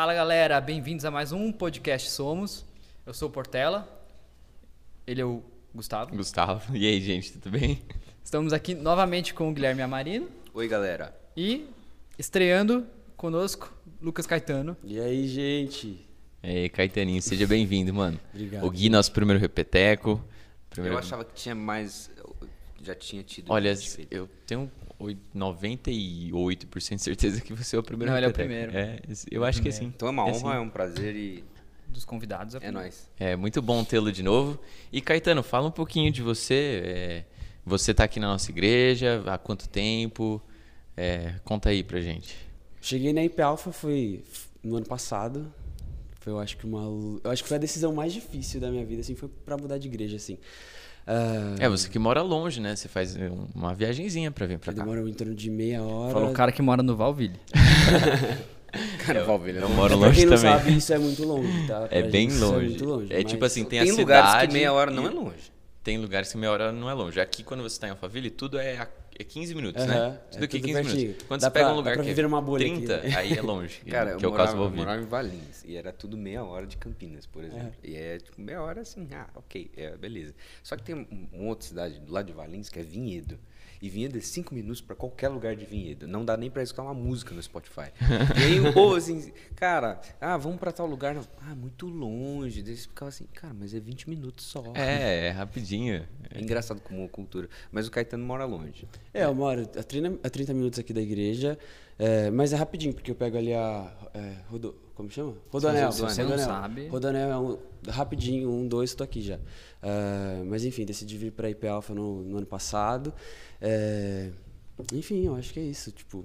Fala galera, bem-vindos a mais um podcast Somos. Eu sou o Portela, ele é o Gustavo. Gustavo. E aí, gente, tudo bem? Estamos aqui novamente com o Guilherme Amarino Oi, galera. e estreando conosco Lucas Caetano. E aí, gente? E aí, Caetaninho, seja bem-vindo, mano. Obrigado. O Gui, nosso primeiro repeteco. Primeiro... Eu achava que tinha mais. Já tinha tido. Olha, eu tenho oi- 98% de certeza que você é o primeiro Não, ele é o primeiro. É, eu acho que sim. Então é uma É honra, sim. é um prazer e Dos convidados. é nóis. É muito bom tê-lo de novo. E Caetano, fala um pouquinho de você. é, você tá aqui na nossa igreja, há quanto tempo? É, conta aí pra gente. Cheguei na IP Alpha foi no ano passado. Foi, eu acho que uma, eu acho que foi a decisão mais difícil da minha vida, assim, foi pra mudar de igreja, assim. Ah, É, você que mora longe, né? Você faz é, uma viagenzinha pra vir pra cá. demora em torno de meia hora. Falou o cara que mora no Valville. Cara, Valverde, Eu não- moro Pra longe quem não também. sabe, isso é muito longe, tá? É Pra bem gente, isso longe. É longe. É mas- tipo assim, tem, Tem a lugares cidade que meia hora não é longe. Tem lugares que meia hora não é longe. Aqui, quando você tá em Alphaville, tudo é, a- é 15 minutos, né? é Tudo aqui é tudo 15 pertinho. minutos. Quando Dá você pega pra- um lugar que viver é numa bolha aqui, 30, né? aí é longe. Cara, que é eu o caso do morava, eu Valville. morava em Valinhos e era tudo meia hora de Campinas, por exemplo. E é tipo meia hora assim, ah, ok, é, beleza. Só que tem um- uma outra cidade do lado de Valinhos que é Vinhedo. E Vinhedo é cinco minutos pra qualquer lugar de Vinhedo. Não dá nem pra escutar uma música no Spotify. e aí o povo assim, cara, ah, vamos pra tal lugar. Não. Ah, muito longe. Daí você ficava assim, cara, mas é 20 minutos só. É, é rapidinho. É engraçado como a cultura. Mas o Caetano mora longe. É, eu moro a 30, a 30 minutos aqui da igreja, é, mas é rapidinho, porque eu pego ali a. É, rodo, como chama? Rodoanel. Se você não Rodoanel. sabe- Rodoanel é um, rapidinho, um, dois, tô aqui já. É, mas enfim, decidi vir pra IP Alpha no, no ano passado. É, enfim, eu acho que é isso. Tipo,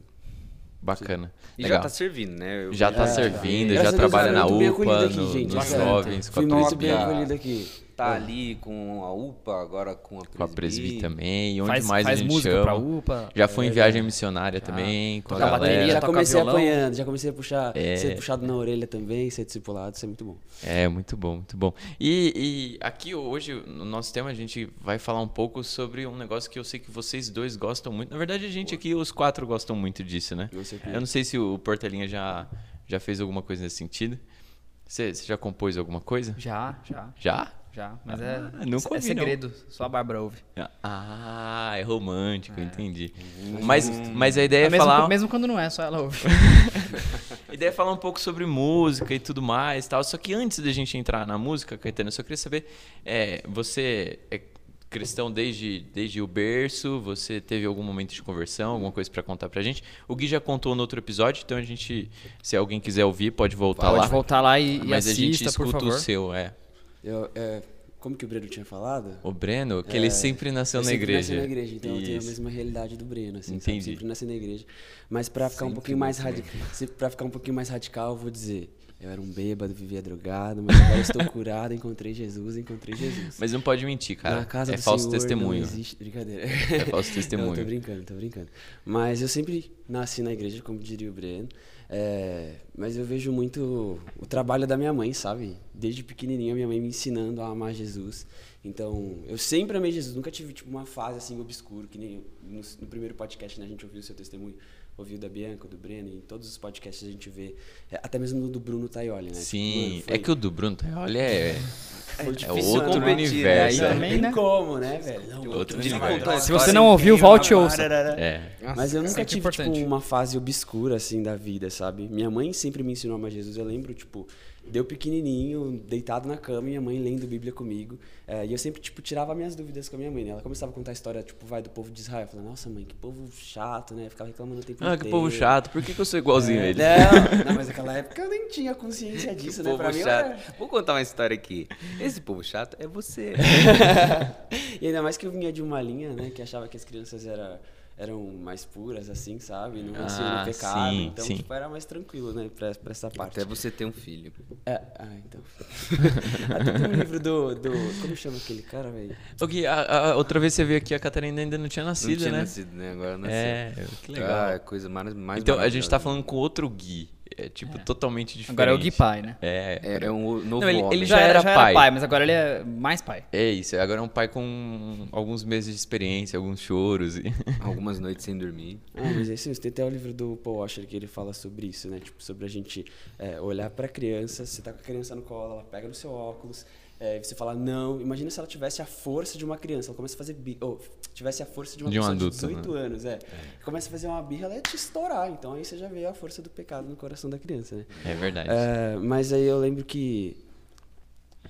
Bacana. E Legal. já tá servindo, né? Eu Já tá É, servindo, graças já trabalha na UPA, aqui, no- gente, nos jovens, com a Fui muito bem acolhido aqui. Tá ali com a UPA, agora com a com a presbi também. Onde faz mais faz a gente música chama. pra UPA. Já foi em viagem missionária também, com a galera. bateria, já comecei violão. apanhando, já comecei a puxar, É. ser puxado na orelha também, ser discipulado, isso é muito bom. É, muito bom, muito bom. E, e aqui hoje, no nosso tema, a gente vai falar um pouco sobre um negócio que eu sei que vocês dois gostam muito. Na verdade, a gente aqui, os quatro, gostam muito disso, né? Certeza. Eu não sei se o Portelinha já, já fez alguma coisa nesse sentido. Você, você já compôs alguma coisa? Já, já, Já? Já. Mas Ah, é, nunca é ouvi, não. segredo, só a Bárbara ouve. Ah, é romântico, entendi. Mas, mas a ideia é mesmo, falar... mesmo quando não é, só ela ouve. A ideia é falar um pouco sobre música e tudo mais tal. Só que antes da gente entrar na música, Caetano, eu só queria saber, é, você é cristão desde, desde o berço? Você teve algum momento de conversão, alguma coisa pra contar pra gente? O Gui já contou no outro episódio, então a gente, se alguém quiser ouvir, pode voltar Pode lá. voltar lá e, e Mas a gente assista, por escuta favor. o seu, é. Eu, é, como que o Breno tinha falado? O Breno, que ele sempre nasceu eu na sempre igreja. nasci na igreja, então eu tenho a Isso. mesma realidade do Breno, assim, Entendi. sabe? Sempre nasci na igreja. Mas pra ficar um Sempre pouquinho mais radical, para ficar um pouquinho mais radical, eu vou dizer, eu era um bêbado, vivia drogado, mas agora estou curado, encontrei Jesus, encontrei Jesus. Mas não pode mentir, cara. Na casa é do falso Senhor testemunho. Não existe, brincadeira. É falso Não, testemunho. tô brincando, tô brincando. Mas eu sempre nasci na igreja, como diria o Breno. É, mas eu vejo muito o trabalho da minha mãe, sabe? Desde pequenininha, minha mãe me ensinando a amar Jesus. Então, eu sempre amei Jesus. Nunca tive tipo, uma fase assim obscura, que nem no, no primeiro podcast né, a gente ouviu o seu testemunho, ouviu da Bianca, do Breno, em todos os podcasts a gente vê, é, até mesmo no do Bruno Taioli, né? Tipo, Sim, mano, foi- é que o do Bruno, olha, é, é outro competir, universo. né? é. Também, Não né? tem como, né, velho? Não, Outro não, não, a Se você não ouviu, volte e ouça. é. Nossa, Mas eu nunca sempre tive, importante. tipo, uma fase obscura, assim, da vida, sabe? Minha mãe sempre me ensinou a amar Jesus. Eu lembro, tipo, deu pequenininho, deitado na cama, e minha mãe lendo Bíblia comigo. É, e eu sempre, tipo, tirava minhas dúvidas com a minha mãe, né? Ela começava a contar a história, tipo, vai, do povo de Israel. Eu falava, nossa, mãe, que povo chato, né? Ficava reclamando o tempo Ah, que inteiro. povo chato, por que, que eu sou igualzinho a É, ele? Não, não, mas naquela época eu nem tinha consciência disso, Que né? povo Pra mim, eu chato. era- Vou contar uma história aqui. Esse povo chato é você. e ainda mais que eu vinha de uma linha, né, que achava que as crianças era, eram mais puras, assim, sabe? Não nasciam Ah, no pecado. sim, então, sim. tipo, era mais tranquilo, né, pra, pra essa parte. Até você ter um filho. É, ah, então. Até tem um livro do, do. Como chama aquele cara, velho? Gui, a- a- outra vez você veio aqui, a Catarina ainda não tinha nascido, não tinha né? nascido, né? Agora nasceu. É, que legal. Ah, é coisa mais, mais então, a gente tá falando com outro Gui. É tipo totalmente diferente. Agora é o Gui pai, né? É. É, é um novo Não, ele- homem. ele Já, já era, era já pai. era pai, mas agora ele é mais pai. É isso, agora é um pai com alguns meses de experiência, alguns choros. E... Algumas noites sem dormir. Ah, mas é isso, tem até o livro do Paul Washer que ele fala sobre isso, né? Tipo, sobre a gente é, olhar pra criança, você tá com a criança no colo, ela pega no seu óculos, é, você fala não. Imagina se ela tivesse a força de uma criança, ela começa a fazer bi ou tivesse a força de uma De pessoa adulto, de 18 né? anos, é. Começa a fazer uma birra, ela ia te estourar. Então aí você já vê a força do pecado no coração da criança, né? É verdade. É, mas aí eu lembro que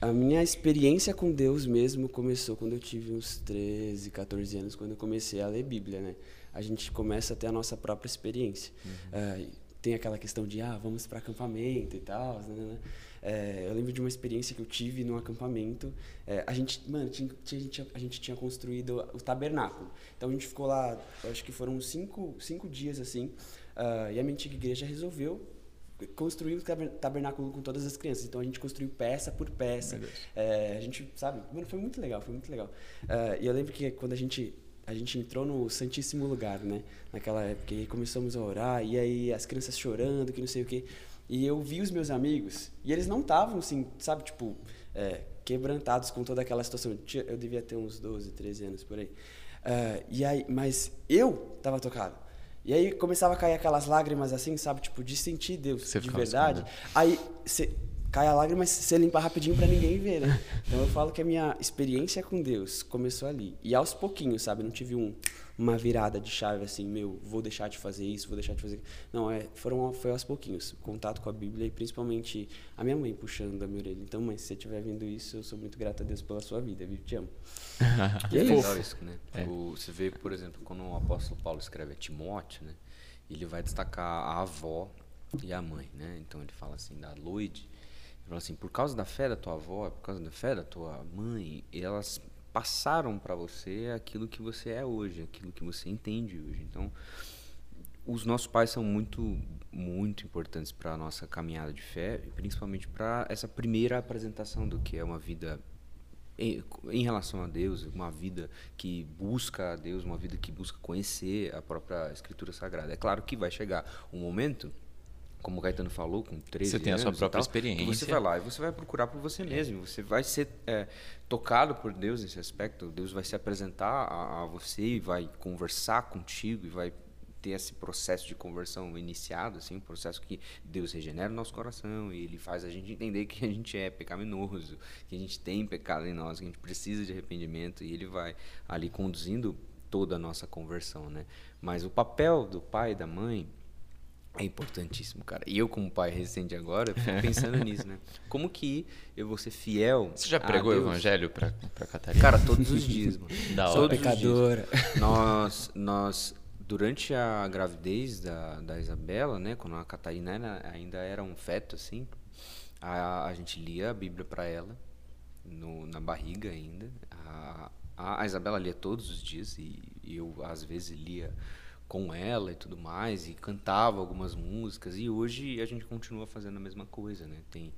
a minha experiência com Deus mesmo começou quando eu tive uns 13, 14 anos, quando eu comecei a ler Bíblia, né? A gente começa a ter a nossa própria experiência. É, tem aquela questão de, ah, vamos para acampamento e tal, né, né, né. É, eu lembro de uma experiência que eu tive num acampamento. É, a gente, mano, tinha, tinha- a, gente, tinha- a gente tinha construído o tabernáculo. Então a gente ficou lá, acho que foram cinco, cinco dias assim. ah, e a minha antiga igreja resolveu construir o taber- tabernáculo com todas as crianças. Então a gente construiu peça por peça. É, a gente, sabe, mano, foi muito legal, foi muito legal. Ah, e eu lembro que quando a gente a gente entrou no Santíssimo Lugar, né? Naquela época, e começamos a orar, e aí as crianças chorando, que não sei o quê. E eu vi os meus amigos, e eles não estavam, assim, sabe, tipo, é, quebrantados com toda aquela situação. Eu devia ter uns 12, 13 anos por aí. Ah, e aí, mas eu tava tocado. E aí começava a cair aquelas lágrimas assim, sabe? Tipo, de sentir Deus Você de verdade. Aí você cai a lágrima, mas você limpa rapidinho pra ninguém ver, né? Então eu falo que a minha experiência com Deus começou ali. E aos pouquinhos, sabe? Não tive um, uma virada de chave assim, meu, vou deixar de fazer isso, vou deixar de fazer. Não, é, foram foi aos pouquinhos. Contato com a Bíblia e principalmente a minha mãe puxando da minha orelha. Então, mãe, se você estiver vendo isso, eu sou muito grato a Deus pela sua vida, viu? Te amo. E é é legal isso, né? O- você vê, por exemplo, quando o apóstolo Paulo escreve a Timóteo, né? Ele vai destacar a avó e a mãe, né? Então ele fala assim da Loide, assim, por causa da fé da tua avó, por causa da fé da tua mãe, elas passaram para você aquilo que você é hoje, aquilo que você entende hoje. Então, os nossos pais são muito muito importantes para a nossa caminhada de fé, principalmente para essa primeira apresentação do que é uma vida em, em relação a Deus, uma vida que busca a Deus, uma vida que busca conhecer a própria Escritura Sagrada. É claro que vai chegar um momento, como o Caetano falou, com 13 Você tem a sua própria tal, que Você experiência. vai lá e você vai procurar por você mesmo. Você vai ser é, tocado por Deus nesse aspecto. Deus vai se apresentar a, a você e vai conversar contigo e vai ter esse processo de conversão iniciado, assim, um processo que Deus regenera o nosso coração e Ele faz a gente entender que a gente é pecaminoso, que a gente tem pecado em nós, que a gente precisa de arrependimento e Ele vai ali conduzindo toda a nossa conversão, né? Mas o papel do pai e da mãe é importantíssimo, cara. E eu, como pai recente agora, eu fico pensando nisso, né? Como que eu vou ser fiel Você já a pregou o evangelho pra, pra Catarina? Cara, todos os dias, mano. Da hora. Todos Pecadora. Nós, nós, durante a gravidez da, da Isabela, né? Quando a Catarina era- ainda era um feto, assim, a, a gente lia a Bíblia para ela, no, na barriga ainda. A, a, a Isabela lia todos os dias e, e eu, às vezes, lia com ela e tudo mais, e cantava algumas músicas, e hoje a gente continua fazendo a mesma coisa, né? Tem,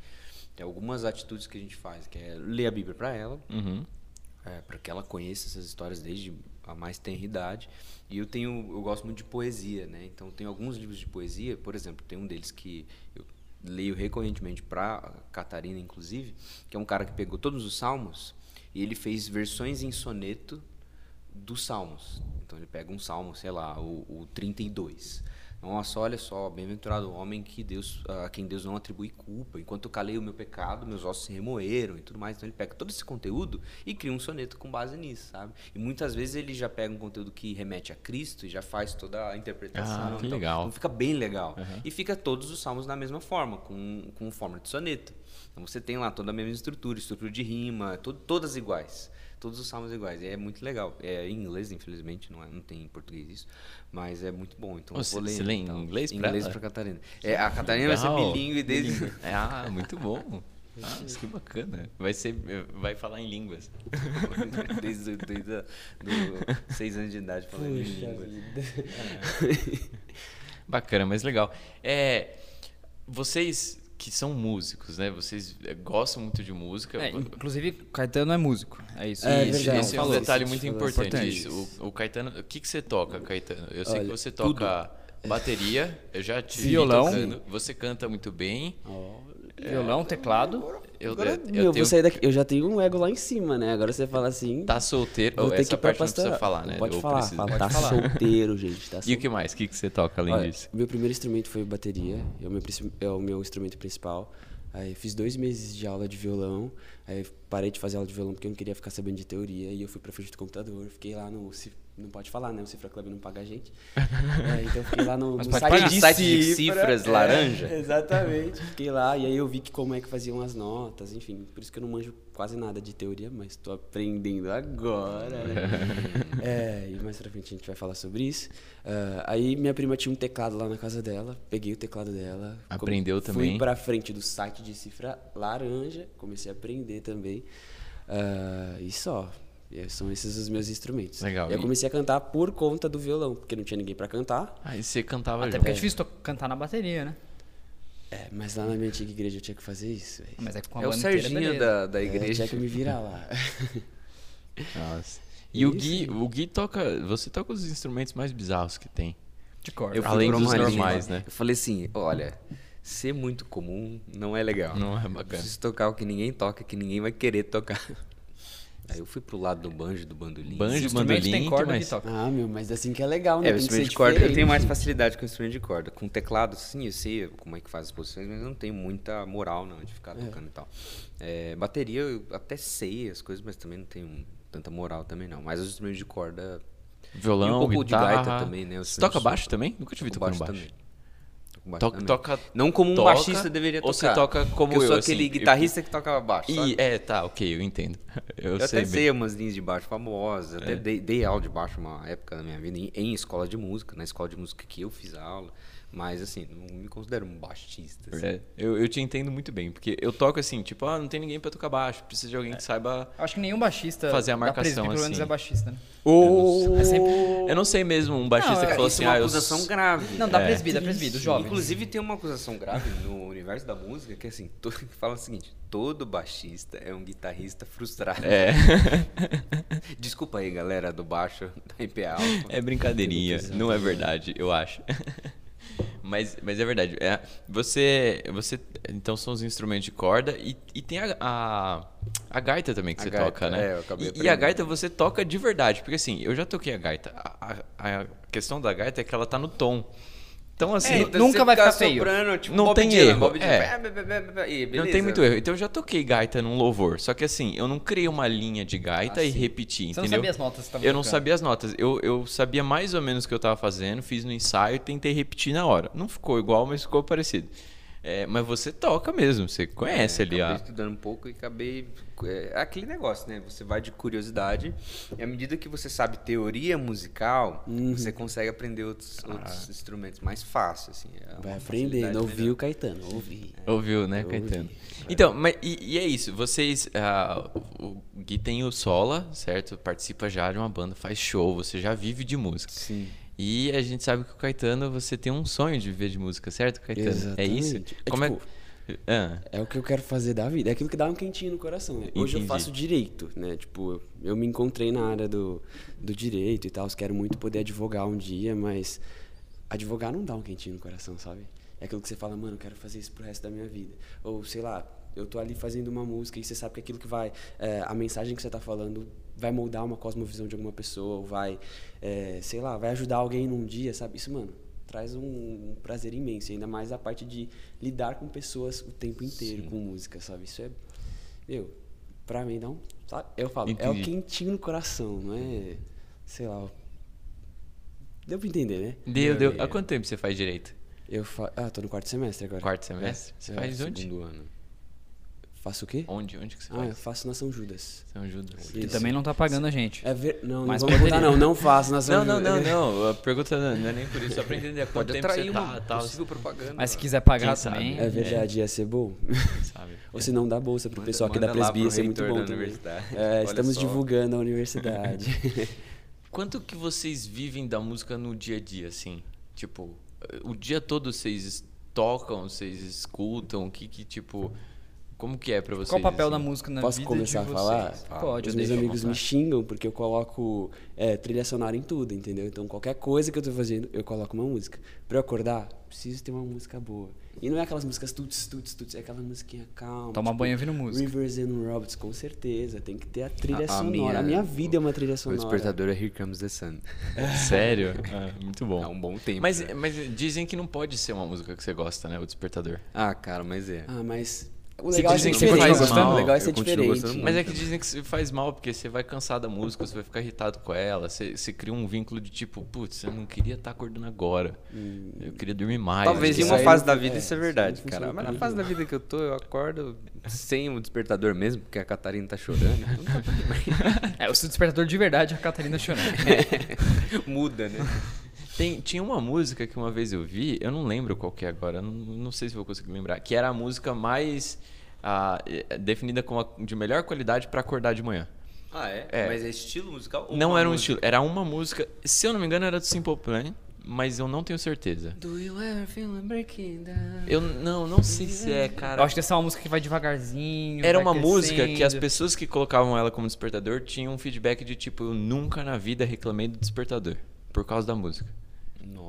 tem algumas atitudes que a gente faz, que é ler a Bíblia para ela, Uhum. é, para que ela conheça essas histórias desde a mais tenra idade. E eu tenho, eu gosto muito de poesia, né? Então tem alguns livros de poesia, por exemplo, tem um deles que eu leio recorrentemente para Catarina, inclusive, que é um cara que pegou todos os salmos e ele fez versões em soneto dos salmos. Então ele pega um salmo, sei lá, o, o 32. Nossa, olha só, bem-aventurado o homem que Deus, a quem Deus não atribui culpa. Enquanto eu calei o meu pecado, meus ossos se remoeram e tudo mais. Então ele pega todo esse conteúdo e cria um soneto com base nisso, sabe? E muitas vezes ele já pega um conteúdo que remete a Cristo e já faz toda a interpretação. Ah, que então, legal. Então fica bem legal. E fica todos os salmos da mesma forma, com, com forma de soneto. Então você tem lá toda a mesma estrutura, estrutura de rima, to- todas iguais. Todos os salmos iguais. E é muito legal. É em inglês, infelizmente, não, é, não tem em português isso. Mas é muito bom. Então Você vou ler. você lê em então. inglês Em inglês ela? pra Catarina. É, a Catarina vai ser Legal. bilíngue desde. Ah, muito bom. Ah, isso que bacana. Vai, ser, vai falar em línguas. desde, desde a- do seis anos de idade falando em Puxa língua. vida. Bacana, mas legal. É, vocês que são músicos, né? Vocês é, gostam muito de música. É, inclusive, Caetano é músico. É isso. É Isso, verdade. esse é um Falou, detalhe isso, muito falou. importante. Importante. Isso. O, o Caetano, o que, que você toca, Caetano? Eu sei Olha, que você toca bateria, eu já te vi Violão. tocando. Você canta muito bem. Violão, teclado. Eu, Agora, eu, meu, eu tenho, sair daqui. Eu já tenho um ego lá em cima, né? Agora você fala assim. tá solteiro. vou Oh, ter essa que parte não precisa falar, né? Pode Ou falar, precisa? fala. Pode Tá falar. solteiro, gente. Tá E o que mais? O que, que você toca além Olha, disso? meu primeiro instrumento foi bateria, é o meu, é o meu instrumento principal. Aí fiz dois meses de aula de violão, aí parei de fazer aula de violão porque eu não queria ficar sabendo de teoria, e eu fui pra frente do computador, fiquei lá no... Não pode falar, né? O Cifra Club não paga a gente. É, então eu fiquei lá no, Mas no pode site, pagar. de, Site de cifra, cifras é, laranja. Exatamente. Fiquei lá e aí eu vi que como é que faziam as notas, enfim. Por isso que eu não manjo quase nada de teoria, mas tô aprendendo agora, né? é, e mais pra frente a gente vai falar sobre isso. Ah, aí minha prima tinha um teclado lá na casa dela, peguei o teclado dela. Aprendeu fui também? Fui pra frente do site de cifra laranja, comecei a aprender também. Ah, e só. São esses os meus instrumentos. Legal. E eu comecei a cantar por conta do violão, porque não tinha ninguém pra cantar. Aí você cantava Até junto. porque é difícil cantar na bateria, né? É, mas lá na minha antiga igreja eu tinha que fazer isso. velho. Mas é que com a É o Serginho da, da É, igreja. tinha que me virar lá. Nossa. E o. Gui, o Gui toca. Você toca os instrumentos mais bizarros que tem. De corda. Eu Além dos linha. normais, né? Eu falei assim, olha, ser muito comum não é legal. Não é bacana. preciso tocar o que ninguém toca, que ninguém vai querer tocar. Aí eu fui pro lado do banjo do bandolim. Banjo, bandolim, tem corda, mais? que toca. Ah, meu, mas assim que é legal, né? É, o instrumento de corda eu tenho diferente. mais facilidade com o instrumento de corda. Com teclado, sim, eu sei como é que faz as posições, mas eu não tenho muita moral não de ficar tocando e tal. É, bateria eu até sei as coisas, mas também não tenho tanta moral também não. Mas os instrumentos de corda Violão, e um pouco guitarra. de gaita também, né? Você toca baixo também? Nunca te vi tocando baixo baixo. também. Toca, toca, Não como um toca, baixista deveria tocar. Ou você toca como Porque eu sou eu, aquele assim, guitarrista que toca baixo, E, sabe? é, tá, ok, eu entendo. Eu, Eu, sei até bem. sei umas linhas de baixo famosas, É. até dei, dei aula de baixo uma época da minha vida em, em escola de música, na escola de música que eu fiz aula, mas assim, não me considero um baixista. assim. É, eu, eu te entendo muito bem, porque eu toco assim, tipo, ah, não tem ninguém pra tocar baixo, precisa de alguém que saiba. Acho que nenhum baixista Fazer a marcação, menos assim. é baixista, né? Ô, É sempre- Eu não sei mesmo um baixista Não, que é, falou assim, é uma ah, eu. acusação grave. Não, da É. presbítero, da presbítero, jovem. Inclusive tem uma acusação grave no universo da música que assim, que fala o seguinte, todo baixista é um guitarrista frustrado. É. Desculpa aí, galera do baixo da MPA. Alfa. É brincadeirinha, não é verdade, eu acho. Mas, mas é verdade. É, você, você. Então são os instrumentos de corda e, e tem a, a, a gaita também que A você gaita, toca, né? é, eu acabei e, e a gaita você toca de verdade, porque assim, eu já toquei a gaita. A, a- a questão da gaita é que ela tá no tom. Então, assim, É, nunca vai ficar feio. tipo, Não Bob tem Dylan, erro, é. Não tem muito erro. Então eu já toquei gaita num louvor. Só que assim, eu não criei uma linha de gaita e repeti, Você não entendeu? sabia as notas tava Eu não sabia as notas. Eu, eu sabia mais ou menos o que eu tava fazendo, fiz no ensaio e tentei repetir na hora. Não ficou igual, mas ficou parecido. É, mas você toca mesmo, você conhece ali acabei a. estudando um pouco e acabei. É aquele negócio, né? Você vai de curiosidade e à medida que você sabe teoria musical, Uhum. você consegue aprender outros, Ah. outros instrumentos mais fácil, assim. é Vai aprendendo, ouviu o Caetano, ouvi. Ouviu, né, Eu Caetano? ouvi. Então, mas e, e é isso. Vocês. ah, o Gui tem o Sola, certo? Participa já de uma banda, faz show, você já vive de música. Sim. E a gente sabe que o Caetano, você tem um sonho de viver de música, certo, Caetano? É isso? Exatamente. É Como é tipo- Ah, É o que eu quero fazer da vida. É aquilo que dá um quentinho no coração. Né? Hoje Entendi. eu faço direito, né? Tipo, eu, eu me encontrei na área do, do direito e tal. Quero muito poder advogar um dia, mas advogar não dá um quentinho no coração, sabe? É aquilo que você fala, mano, eu quero fazer isso pro resto da minha vida. Ou, sei lá, eu tô ali fazendo uma música e você sabe que aquilo que vai. é, a mensagem que você tá falando vai moldar uma cosmovisão de alguma pessoa, ou vai, é, sei lá, vai ajudar alguém num dia, sabe? Isso, mano, traz um, um prazer imenso. Ainda mais a parte de lidar com pessoas o tempo inteiro com música, sabe? Isso é. Meu, pra mim, não. Sabe? Eu falo, é o Entendi. quentinho no coração, não é. Sei lá. Deu pra entender, né? deu, deu. é. Há quanto tempo você faz direito? Eu fa... Ah, tô no quarto semestre agora. Quarto semestre? Você É, faz onde? Segundo ano. Faço o quê? Onde? Onde que você Ah, eu faz? faço na São Judas. São Judas. Que também não tá pagando a gente. É ver... Não, não botar, poderia. não. Não faço na São Não, não, Judas. não, não. A pergunta não não é nem por isso, só pra entender quanto Pode tempo atrair você uma tá, tal, possível propaganda. Mas se quiser pagar Quem sabe? também. É verdade, ia ser bom. sabe? Ou se não, dá bolsa pro Manda- pessoal aqui da manda lá Presbia, ia ser muito bom da também. universidade. É, estamos só. divulgando a universidade. Quanto que vocês vivem da música no dia a dia, assim? Tipo, o dia todo vocês tocam, vocês escutam, o que que, tipo... Como que é pra vocês? Qual o papel da assim? música na Posso vida começar de a falar? vocês? Pode, Os eu meus amigos me xingam porque eu coloco é, trilha sonora em tudo, entendeu? Então qualquer coisa que eu tô fazendo, eu coloco uma música. Pra eu acordar, preciso ter uma música boa. E não é aquelas músicas tuts, tuts, tuts, é aquela musiquinha calma. Toma tipo, banho ouvindo música. Rivers and Roberts, com certeza. Tem que ter a trilha A- a sonora. minha- a minha vida é uma trilha O sonora. despertador é Here Comes the Sun. Sério? Ah, muito bom. Há um bom tempo. Mas, né? mas dizem que não pode ser uma música que você gosta, né? O Despertador. Ah, cara, mas é. Ah, mas o Se legal é ser que diferente. mal, o legal é ser diferente. Mas é que dizem que faz mal, porque você vai cansar da música, você vai ficar irritado com ela, você, você cria um vínculo de tipo, putz, eu não queria estar acordando agora. Eu queria dormir mais. Talvez em isso uma fase da vida é, isso é isso verdade, não cara. Mas na fase da vida que eu tô, eu acordo sem o despertador mesmo, porque a Catarina tá chorando. Então tá. É, o seu despertador de verdade é a Catarina chorando. Muda, né? Tem, tinha uma música que uma vez eu vi, eu não lembro qual que é agora, não, não sei se vou conseguir lembrar, que era a música mais eh, definida como a de melhor qualidade pra acordar de manhã. Ah, é? É. Mas é estilo musical? ou Não era um música? estilo, era uma música, se eu não me engano era do Simple Plan, mas eu não tenho certeza. Do you ever feel like breaking down? Eu não, não sei se é, cara. Eu acho que essa é uma música que vai devagarzinho. Era vai uma música que as crescendo. pessoas que colocavam ela como despertador tinham um feedback de tipo, eu nunca na vida reclamei do despertador. Por causa da música.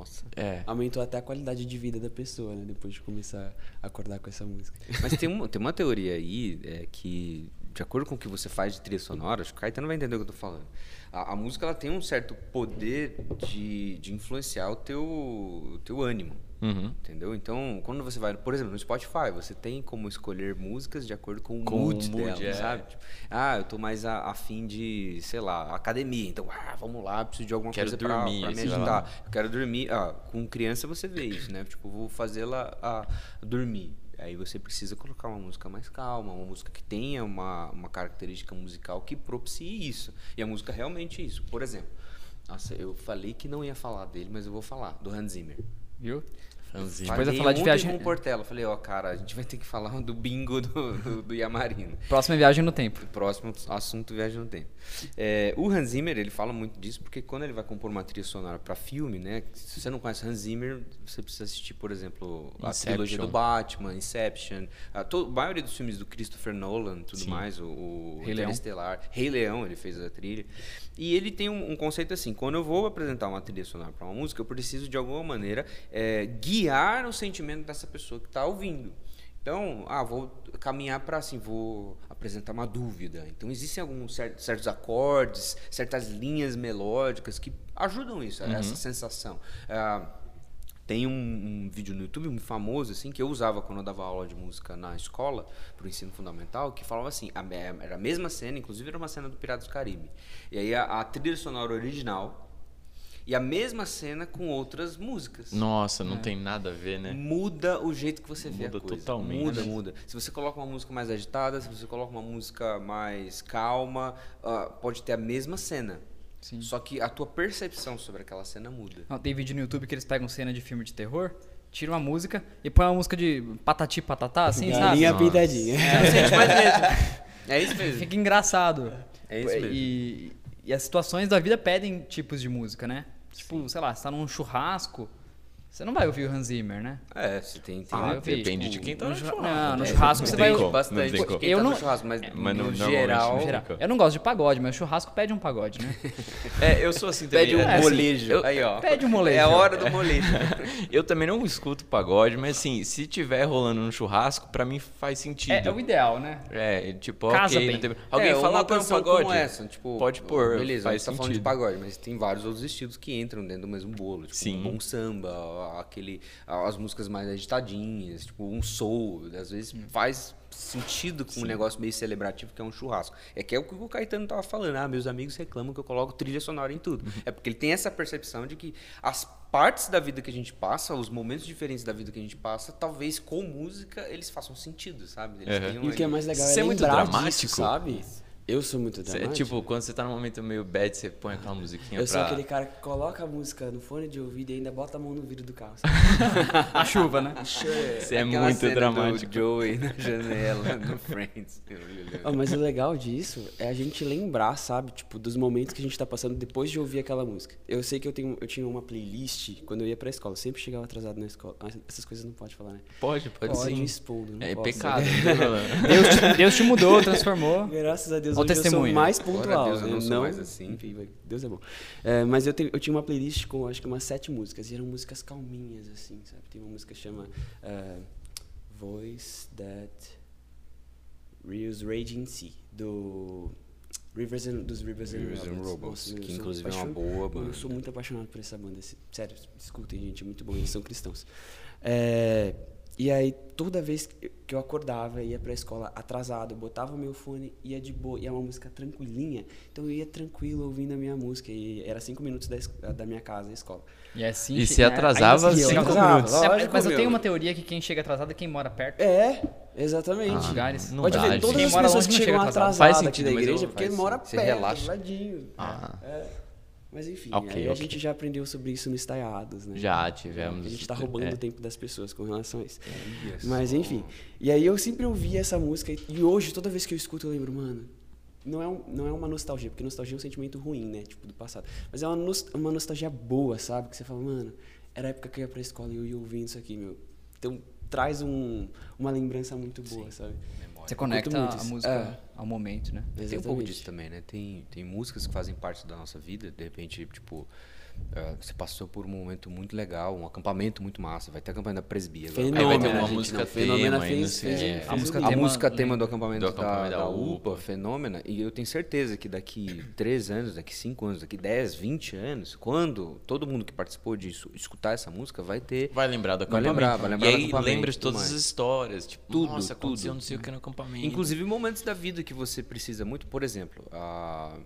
Nossa. É. Aumentou até a qualidade de vida da pessoa, né? Depois de começar a acordar com essa música. Mas tem uma, tem uma teoria aí é, que, de acordo com o que você faz de trilha sonora, acho que o Caetano vai entender o que eu tô falando. A, a música ela tem um certo poder de, de influenciar o teu, o teu ânimo. Uhum. Entendeu? Então, quando você vai, por exemplo, no Spotify, você tem como escolher músicas de acordo com o Com mood, o mood, dela, é. sabe? Tipo, ah, eu tô mais a, a fim de, sei lá, academia. Então, ah, vamos lá, preciso de alguma Quero coisa pra, dormir, pra me vai lá. ajudar. Eu quero dormir. Ah, com criança você vê isso, né? Tipo, vou fazê-la dormir. Aí você precisa colocar uma música mais calma, uma música que tenha uma, uma característica musical que propicie isso. E a música realmente é isso. Por exemplo, nossa, eu falei que não ia falar dele, mas eu vou falar, do Hans Zimmer. Viu? Fanzinho. Depois Falei falar de ontem viagem- com o Portela. Falei, ó, cara, a gente vai ter que falar do bingo do, do, do Yamarino. Próxima viagem no tempo. O próximo assunto viagem no tempo. É, o Hans Zimmer, ele fala muito disso porque quando ele vai compor uma trilha sonora para filme, né? Se você não conhece Hans Zimmer, você precisa assistir, por exemplo, a Inception. trilogia do Batman, Inception, a, to- a maioria dos filmes do Christopher Nolan, tudo Sim. mais, o, o Rei Leão. Interestelar, Rei Leão, ele fez a trilha. E ele tem um, um conceito assim: quando eu vou apresentar uma trilha sonora para uma música, eu preciso de alguma maneira é, guiar o sentimento dessa pessoa que está ouvindo. Então, ah, vou caminhar para assim, vou apresentar uma dúvida. Então, existem alguns cer- certos acordes, certas linhas melódicas que ajudam isso, essa sensação. Ah, tem um, um vídeo no YouTube muito famoso assim que eu usava quando eu dava aula de música na escola para o ensino fundamental que falava assim a me- era a mesma cena inclusive era uma cena do Piratas do Caribe e aí a, a trilha sonora original e a mesma cena com outras músicas Nossa, não tem nada a ver, né? muda o jeito que você vê Muda a coisa. totalmente. Muda, muda. Se você coloca uma música mais agitada, se você coloca uma música mais calma, ah, pode ter a mesma cena. Sim. Só que a tua percepção sobre aquela cena muda. Não, tem vídeo no YouTube que eles pegam cena de filme de terror, tiram uma música e põem uma música de patati patatá, assim, sabe? Galinha pintadinha. Não sente mais mesmo. É isso mesmo. Fica engraçado. É isso mesmo. E, e as situações da vida pedem tipos de música, né? Tipo, sei lá, você tá num churrasco, você não vai ouvir o Hans Zimmer, né? É, você tem, tem Ah, vi. Depende de quem tá no churra- churrasco. Não, no É, churrasco não você vai... não bastante como. quem Eu tá não- no churrasco, mas, mas no, geral... no Geral. Fica. Eu não gosto de pagode, mas churrasco pede um pagode, né? É, eu sou assim também. Pede um é, assim, molejo. eu- Aí, ó. Pede um molejo. É a hora do molejo. Eu também não escuto pagode, mas assim, se tiver rolando no churrasco, pra mim faz sentido. É, é o ideal, né? É, tipo, Casa ok. bem. não tem- Alguém é, fala põe um pagode. como essa, tipo, Pode pôr, Beleza, faz a gente tá falando de pagode, mas tem vários outros estilos que entram dentro do mesmo bolo. Tipo, Sim. um bom samba, aquele, as músicas mais agitadinhas, tipo, um soul. Às vezes faz sentido com um negócio meio celebrativo que é um churrasco. É que é o que o Caetano tava falando. Ah, meus amigos reclamam que eu coloco trilha sonora em tudo. Uhum. É porque ele tem essa percepção de que as partes da vida que a gente passa, os momentos diferentes da vida que a gente passa, talvez com música eles façam sentido, sabe? Eles Uhum. tenham E o que é mais legal é é muito dramático. disso, sabe? Eu sou muito Cê- dramático. tipo, quando você tá num momento meio bad, você põe aquela musiquinha eu sou pra... aquele cara que coloca a música no fone de ouvido e ainda bota a mão no vidro do carro. A chuva, né? Você é Aquela muito dramático. Do Joey na janela, no Friends. Ah, mas o legal disso é a gente lembrar, sabe? Tipo, dos momentos que a gente tá passando depois de ouvir aquela música. Eu sei que eu, tenho, eu tinha uma playlist quando eu ia pra escola. Eu sempre chegava atrasado na escola. Ah, essas coisas não pode falar, né? Pode, pode Pode sim. expondo. É posso. pecado, não tem problema. Deus te, Deus te mudou, transformou. Graças a Deus, Hoje eu sou testemunho. mais pontual. Deus, eu não sou mais assim. Enfim, Deus é bom. É, mas eu, te- eu tinha uma playlist com acho que umas sete músicas. E eram músicas calminhas, assim, sabe? Tem uma música que chama eh, Voice That Reels Raging Sea, do Rivers and, dos Rivers, Rivers and and Robots. Que sou inclusive é uma boa banda. Eu sou muito apaixonado por essa banda. Sério, escutem, gente, é muito bom. Eles são cristãos. É, e aí, toda vez que eu acordava, ia pra escola atrasado, eu botava o meu fone, ia de boa, e é uma música tranquilinha, então eu ia tranquilo ouvindo a minha música, e era cinco minutos da, da minha casa à escola. E assim. E se né, atrasava assim, cinco minutos. É, mas eu meu. tenho uma teoria que quem chega atrasado é quem mora perto. É, exatamente. lugares. não Pode dá, ver, todas Quem as mora pessoas que chegam atrasadas Faz aqui sentido, da igreja, eu- porque faz mora perto, ladinho. Ah. É. Mas enfim, Ok, aí a ok. gente já aprendeu sobre isso no Estaiados, né? Já tivemos. A gente tá roubando é. o tempo das pessoas com relação a isso. Olha Mas enfim. E aí eu sempre ouvi essa música e hoje, toda vez que eu escuto, eu lembro, mano. Não é, um- não é uma nostalgia, porque nostalgia é um sentimento ruim, né? Tipo, do passado. Mas é uma, uma nostalgia boa, sabe? Que você fala, mano, era a época que eu ia pra escola e eu ia ouvindo isso aqui, meu. Então traz um, uma lembrança muito boa, sabe? Você conecta muito a isso. música É. ao momento, né? Tem um pouco Exatamente. disso também, né? Tem, tem músicas que fazem parte da nossa vida, de repente, tipo, ah, você passou por um momento muito legal, um acampamento muito massa, vai ter acampamento da presbia agora. Aí vai ter Fenômeno, uma música tema fez, fez, É, fez a música link. A tema- música tema do acampamento, do acampamento da, da da UPA. UPA, Fenômena, e eu tenho certeza que daqui 3 anos, daqui 5 anos, daqui 10, 20 anos, quando todo mundo que participou disso escutar essa música, vai ter. Vai lembrar do Vai acampamento. lembrar, vai lembrar e aí lembra de todas as histórias. Tipo, Tudo, nossa, aconteceu tudo. não sei o que no acampamento. Inclusive momentos da vida que você precisa muito. Por exemplo, a,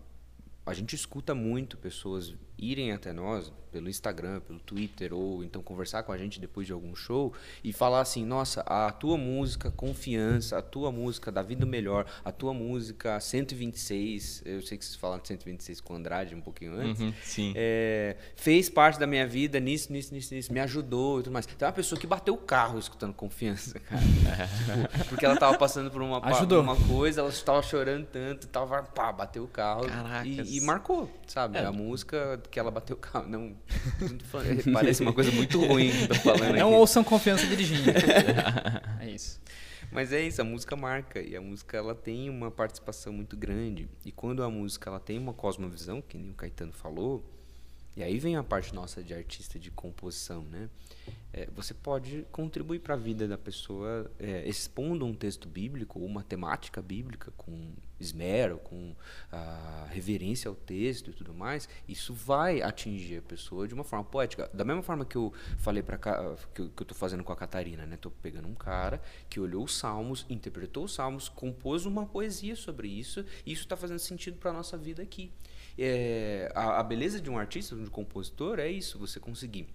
a gente escuta muito pessoas irem até nós pelo Instagram, pelo Twitter, ou então conversar com a gente depois de algum show e falar assim: nossa, a tua música Confiança, a tua música Da Vida Melhor, a tua música 126, eu sei que vocês falaram de 126 com o Andrade um pouquinho antes. Uhum, sim. É, fez parte da minha vida nisso, nisso, nisso, nisso, me ajudou e tudo mais. Tem uma pessoa que bateu o carro escutando confiança, cara. Tipo, porque ela tava passando por uma, Ajudou. uma coisa, ela estava chorando tanto, tava, pá, bateu o carro e, e marcou, sabe? É. A música que ela bateu o carro. Não, falando- parece uma coisa muito ruim que eu tô falando Não aqui. ouçam confiança dirigindo. é isso. Mas é isso, a música marca e a música ela tem uma participação muito grande. E quando a música ela tem uma cosmovisão, que nem o Caetano falou, e aí vem a parte nossa de artista de composição, né? É, você pode contribuir para a vida da pessoa é, expondo um texto bíblico ou uma temática bíblica com esmero, com ah, reverência ao texto e tudo mais. Isso vai atingir a pessoa de uma forma poética. Da mesma forma que eu falei para que eu, tô fazendo com a Catarina, né? Tô pegando um cara que olhou os salmos, interpretou os salmos, compôs uma poesia sobre isso. E isso está fazendo sentido para nossa vida aqui. É, a, a beleza de um artista, de um compositor, é isso: você conseguir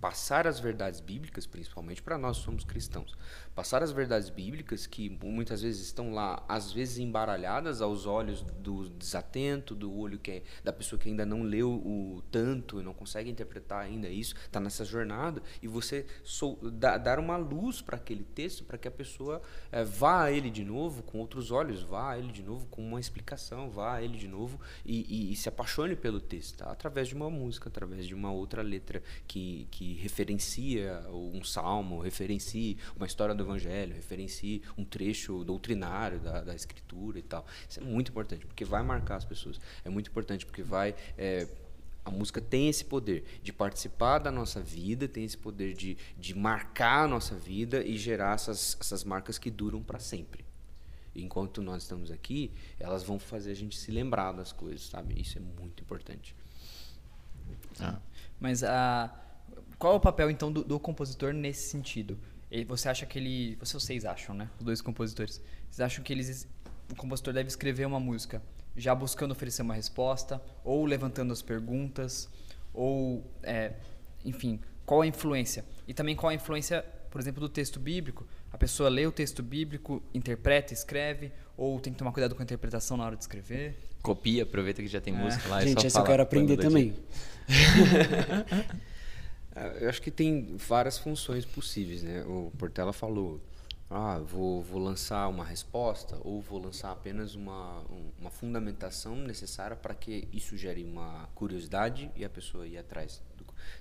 passar as verdades bíblicas, principalmente para nós que somos cristãos, passar as verdades bíblicas que muitas vezes estão lá, às vezes embaralhadas aos olhos do desatento, do olho que é, da pessoa que ainda não leu o tanto, não consegue interpretar ainda isso, está nessa jornada e você sou, dá, dar uma luz para aquele texto, para que a pessoa eh, vá a ele de novo com outros olhos, vá a ele de novo com uma explicação, vá a ele de novo e, e- e se apaixone pelo texto, tá? através de uma música, através de uma outra letra que, que referencia um salmo, referencie uma história do evangelho, referencie um trecho doutrinário da, da escritura e tal. Isso é muito importante, porque vai marcar as pessoas. É muito importante porque vai eh, a música tem esse poder de participar da nossa vida, tem esse poder de, de marcar a nossa vida e gerar essas, essas marcas que duram para sempre. Enquanto nós estamos aqui, elas vão fazer a gente se lembrar das coisas, sabe? Isso é muito importante. Ah. Mas a, qual é o papel então do, do compositor nesse sentido? Ele- você acha que ele. Vocês, vocês acham, né? Os dois compositores. Vocês acham que eles, o compositor deve escrever uma música já buscando oferecer uma resposta, ou levantando as perguntas, ou. é, enfim, qual a influência? E também qual a influência, por exemplo, do texto bíblico? A pessoa lê o texto bíblico, interpreta, escreve, Ou tem que tomar cuidado com a interpretação na hora de escrever? Copia, aproveita que já tem música lá. e Gente, só essa eu quero aprender também. Ah, Eu acho que tem várias funções possíveis, né? O Portela falou, ah, vou, vou lançar uma resposta ou vou lançar apenas uma, um- uma fundamentação necessária para que isso gere uma curiosidade e a pessoa ir atrás.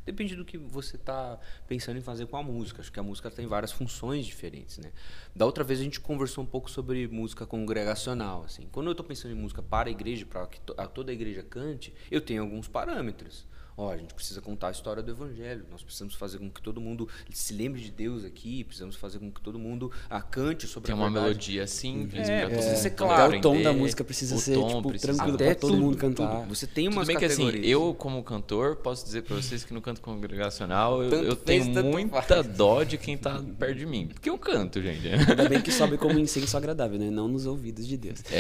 Depende do que você está pensando em fazer com a música. Acho que a música tem várias funções diferentes, né? Da outra vez a gente conversou um pouco sobre música congregacional, assim. Quando eu estou pensando em música para a igreja, para que to- toda a igreja cante, eu tenho alguns parâmetros. Ó, a gente precisa contar a história do evangelho. Nós precisamos fazer com que todo mundo se lembre de Deus aqui. Precisamos fazer com que todo mundo ah, cante sobre Tem a uma verdade. melodia simples. É, pra mundo ser claro. Até o tom da música precisa ser, tipo, precisa- tranquilo pra todo tudo, mundo cantar. tudo. Você tem Tudo umas bem que assim, categorias. eu como cantor posso dizer pra vocês que no canto congregacional eu, eu tenho muita faz. dó de quem tá perto de mim. Porque eu canto, gente. Ainda bem que sobe como incenso agradável, né? Não nos ouvidos de Deus.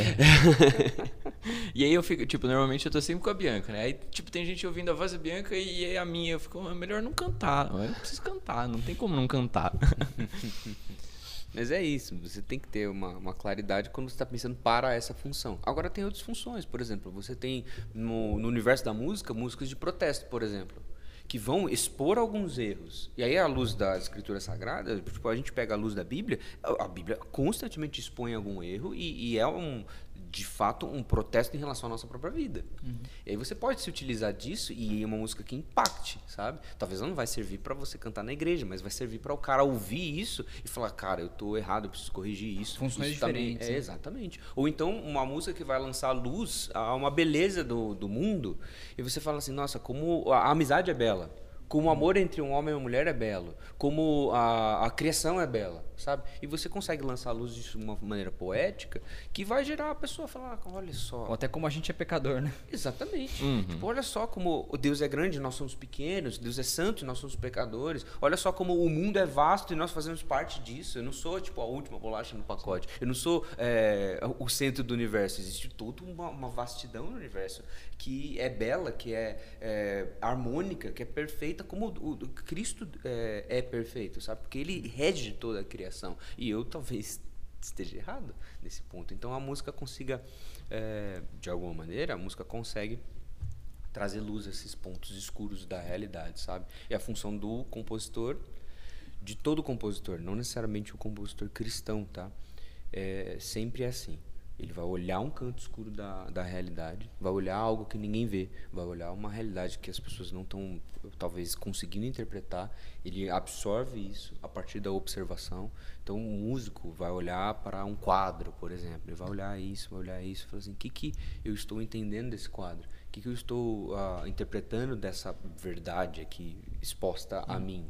E aí eu fico, tipo, normalmente eu tô sempre com a Bianca, né? Aí, tipo, tem gente ouvindo a voz da Bianca e a minha, eu fico, "Ah, melhor não cantar. Eu preciso cantar, não tem como não cantar. Mas é isso, você tem que ter uma, uma claridade quando você está pensando para essa função. Agora tem outras funções, por exemplo, você tem no, no universo da música, músicas de protesto, por exemplo, que vão expor alguns erros. E aí, à luz da escritura sagrada, tipo, a gente pega a luz da Bíblia, a a Bíblia constantemente expõe algum erro e, e é um de fato um protesto em relação à nossa própria vida. E aí você pode se utilizar disso e é uma música que impacte, sabe? Talvez ela não vai servir para você cantar na igreja, mas vai servir para o cara ouvir isso e falar, cara, eu tô errado, eu preciso corrigir isso. Funções isso também- diferentes, É, né? exatamente. Ou então uma música que vai lançar luz a uma beleza do, do mundo e você fala assim, nossa, como a amizade é bela. Como o amor entre um homem e uma mulher é belo. Como a, a criação é bela, sabe? E você consegue lançar a luz disso de uma maneira poética que vai gerar a pessoa falar, olha só. Ou até como a gente é pecador, né? Exatamente. Uhum. Tipo, olha só como o Deus é grande e nós somos pequenos, Deus é santo e nós somos pecadores. Olha só como o mundo é vasto e nós fazemos parte disso. Eu não sou tipo a última bolacha no pacote. Eu não sou é, o centro do universo. Existe toda uma, uma vastidão no universo que é bela, que é, é, harmônica, que é perfeita, como o, o Cristo é, é perfeito, sabe? Porque ele rege toda a criação. E eu talvez esteja errado nesse ponto. Então a música consiga, é, de alguma maneira, a música consegue trazer luz a esses pontos escuros da realidade, sabe? E a função do compositor, de todo compositor, não necessariamente o compositor cristão, tá? É, sempre é assim. Ele vai olhar um canto escuro da, da realidade, vai olhar algo que ninguém vê, vai olhar uma realidade que as pessoas não estão, talvez, conseguindo interpretar. Ele absorve isso a partir da observação. Então, o músico vai olhar para um quadro, por exemplo. Ele vai olhar isso, vai olhar isso, e falar assim: o que, que eu estou entendendo desse quadro? O que, que eu estou ah, interpretando dessa verdade aqui exposta a mim?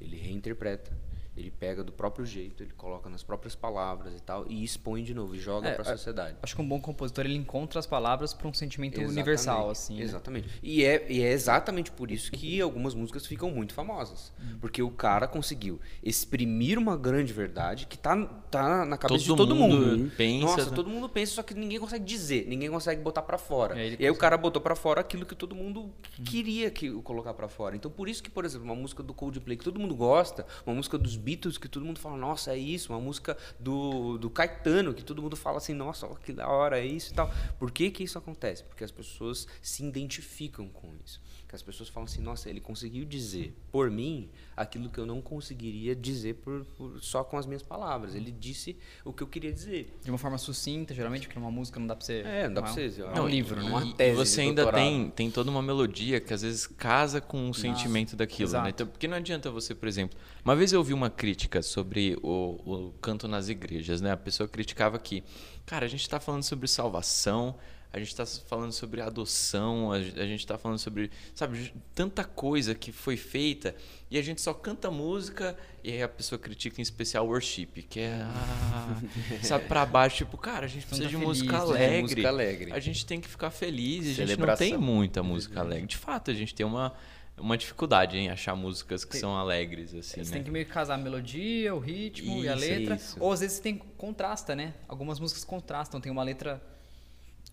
Ele reinterpreta. Ele pega do próprio jeito, ele coloca nas próprias palavras e tal, e expõe de novo, e joga É, para a sociedade. Acho que um bom compositor ele encontra as palavras para um sentimento Exatamente, universal, assim. né? Exatamente. E, é, e é exatamente por isso que algumas músicas ficam muito famosas. Hum. Porque o cara conseguiu exprimir uma grande verdade que tá, tá na cabeça Todo de todo mundo mundo. pensa, Nossa, né? todo mundo pensa, só que ninguém consegue dizer, ninguém consegue botar pra fora. É, ele e aí o cara botou pra fora aquilo que todo mundo queria que colocar pra fora. Então por isso que, por exemplo, uma música do Coldplay que todo mundo gosta, uma música dos Beatles que todo mundo fala, nossa, é isso, uma música do, do Caetano que todo mundo fala assim, nossa, que da hora é isso e tal. Por que que isso acontece? Porque as pessoas se identificam com isso. Que as pessoas falam assim, nossa, ele conseguiu dizer por mim aquilo que eu não conseguiria dizer por, por- só com as minhas palavras. Ele disse o que eu queria dizer. De uma forma sucinta, geralmente, porque numa música não dá pra você. É, não dá pra é um- você. É um livro, é né? uma E- tese e você ainda tem, tem toda uma melodia que às vezes casa com o sentimento daquilo, exato. né? Então, porque não adianta você, por exemplo, uma vez eu ouvi uma crítica sobre o, o canto nas igrejas, né? A pessoa criticava que, cara, a gente está falando sobre salvação, a gente está falando sobre adoção, a, gente está falando sobre, sabe, tanta coisa que foi feita e a gente só canta música e aí a pessoa critica em especial worship, que é, ah, sabe, para baixo, tipo, cara, a gente precisa Canta de música feliz, né? alegre. Música alegre. A gente tem que ficar feliz. e A gente não tem muita música alegre. De fato, a gente tem uma, uma dificuldade em achar músicas que Tem- são alegres, assim, Você né? tem que meio que casar a melodia, o ritmo e a Isso, letra. isso. Ou às vezes tem contrasta, né? Algumas músicas contrastam. Tem uma letra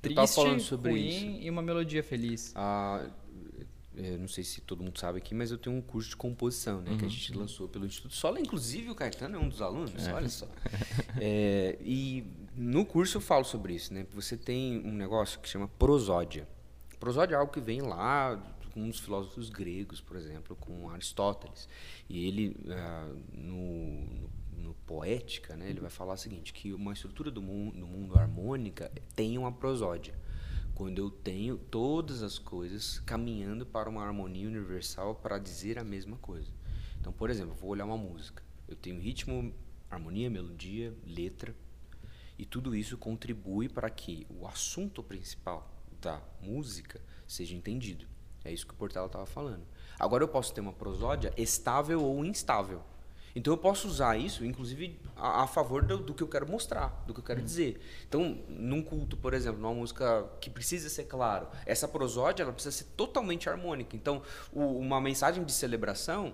Eu tava triste, falando sobre ruim e uma melodia feliz. Ah, eu não sei se todo mundo sabe aqui, mas eu tenho um curso de composição, né? Uhum. Que a gente lançou pelo Instituto Sola. Inclusive, o Caetano é um dos alunos, olha só. É. É, e No curso eu falo sobre isso, né? Você tem um negócio que chama prosódia. Prosódia é algo que vem lá com os filósofos gregos, por exemplo, com Aristóteles. E ele, uh, no, no, no, Poética, né, ele vai falar o seguinte, que uma estrutura do mundo, do mundo harmônica tem uma prosódia. Quando eu tenho todas as coisas caminhando para uma harmonia universal para dizer a mesma coisa. Então, por exemplo, vou olhar uma música. Eu tenho ritmo, harmonia, melodia, letra, e tudo isso contribui para que o assunto principal da música seja entendido. É isso que o Portela estava falando. Agora eu posso ter uma prosódia estável ou instável. Então eu posso usar isso, inclusive, a, a favor do, do, que eu quero mostrar, do que eu quero hum. dizer. Então, num culto, por exemplo, numa música que precisa ser claro, essa prosódia ela precisa ser totalmente harmônica. Então, o, uma mensagem de celebração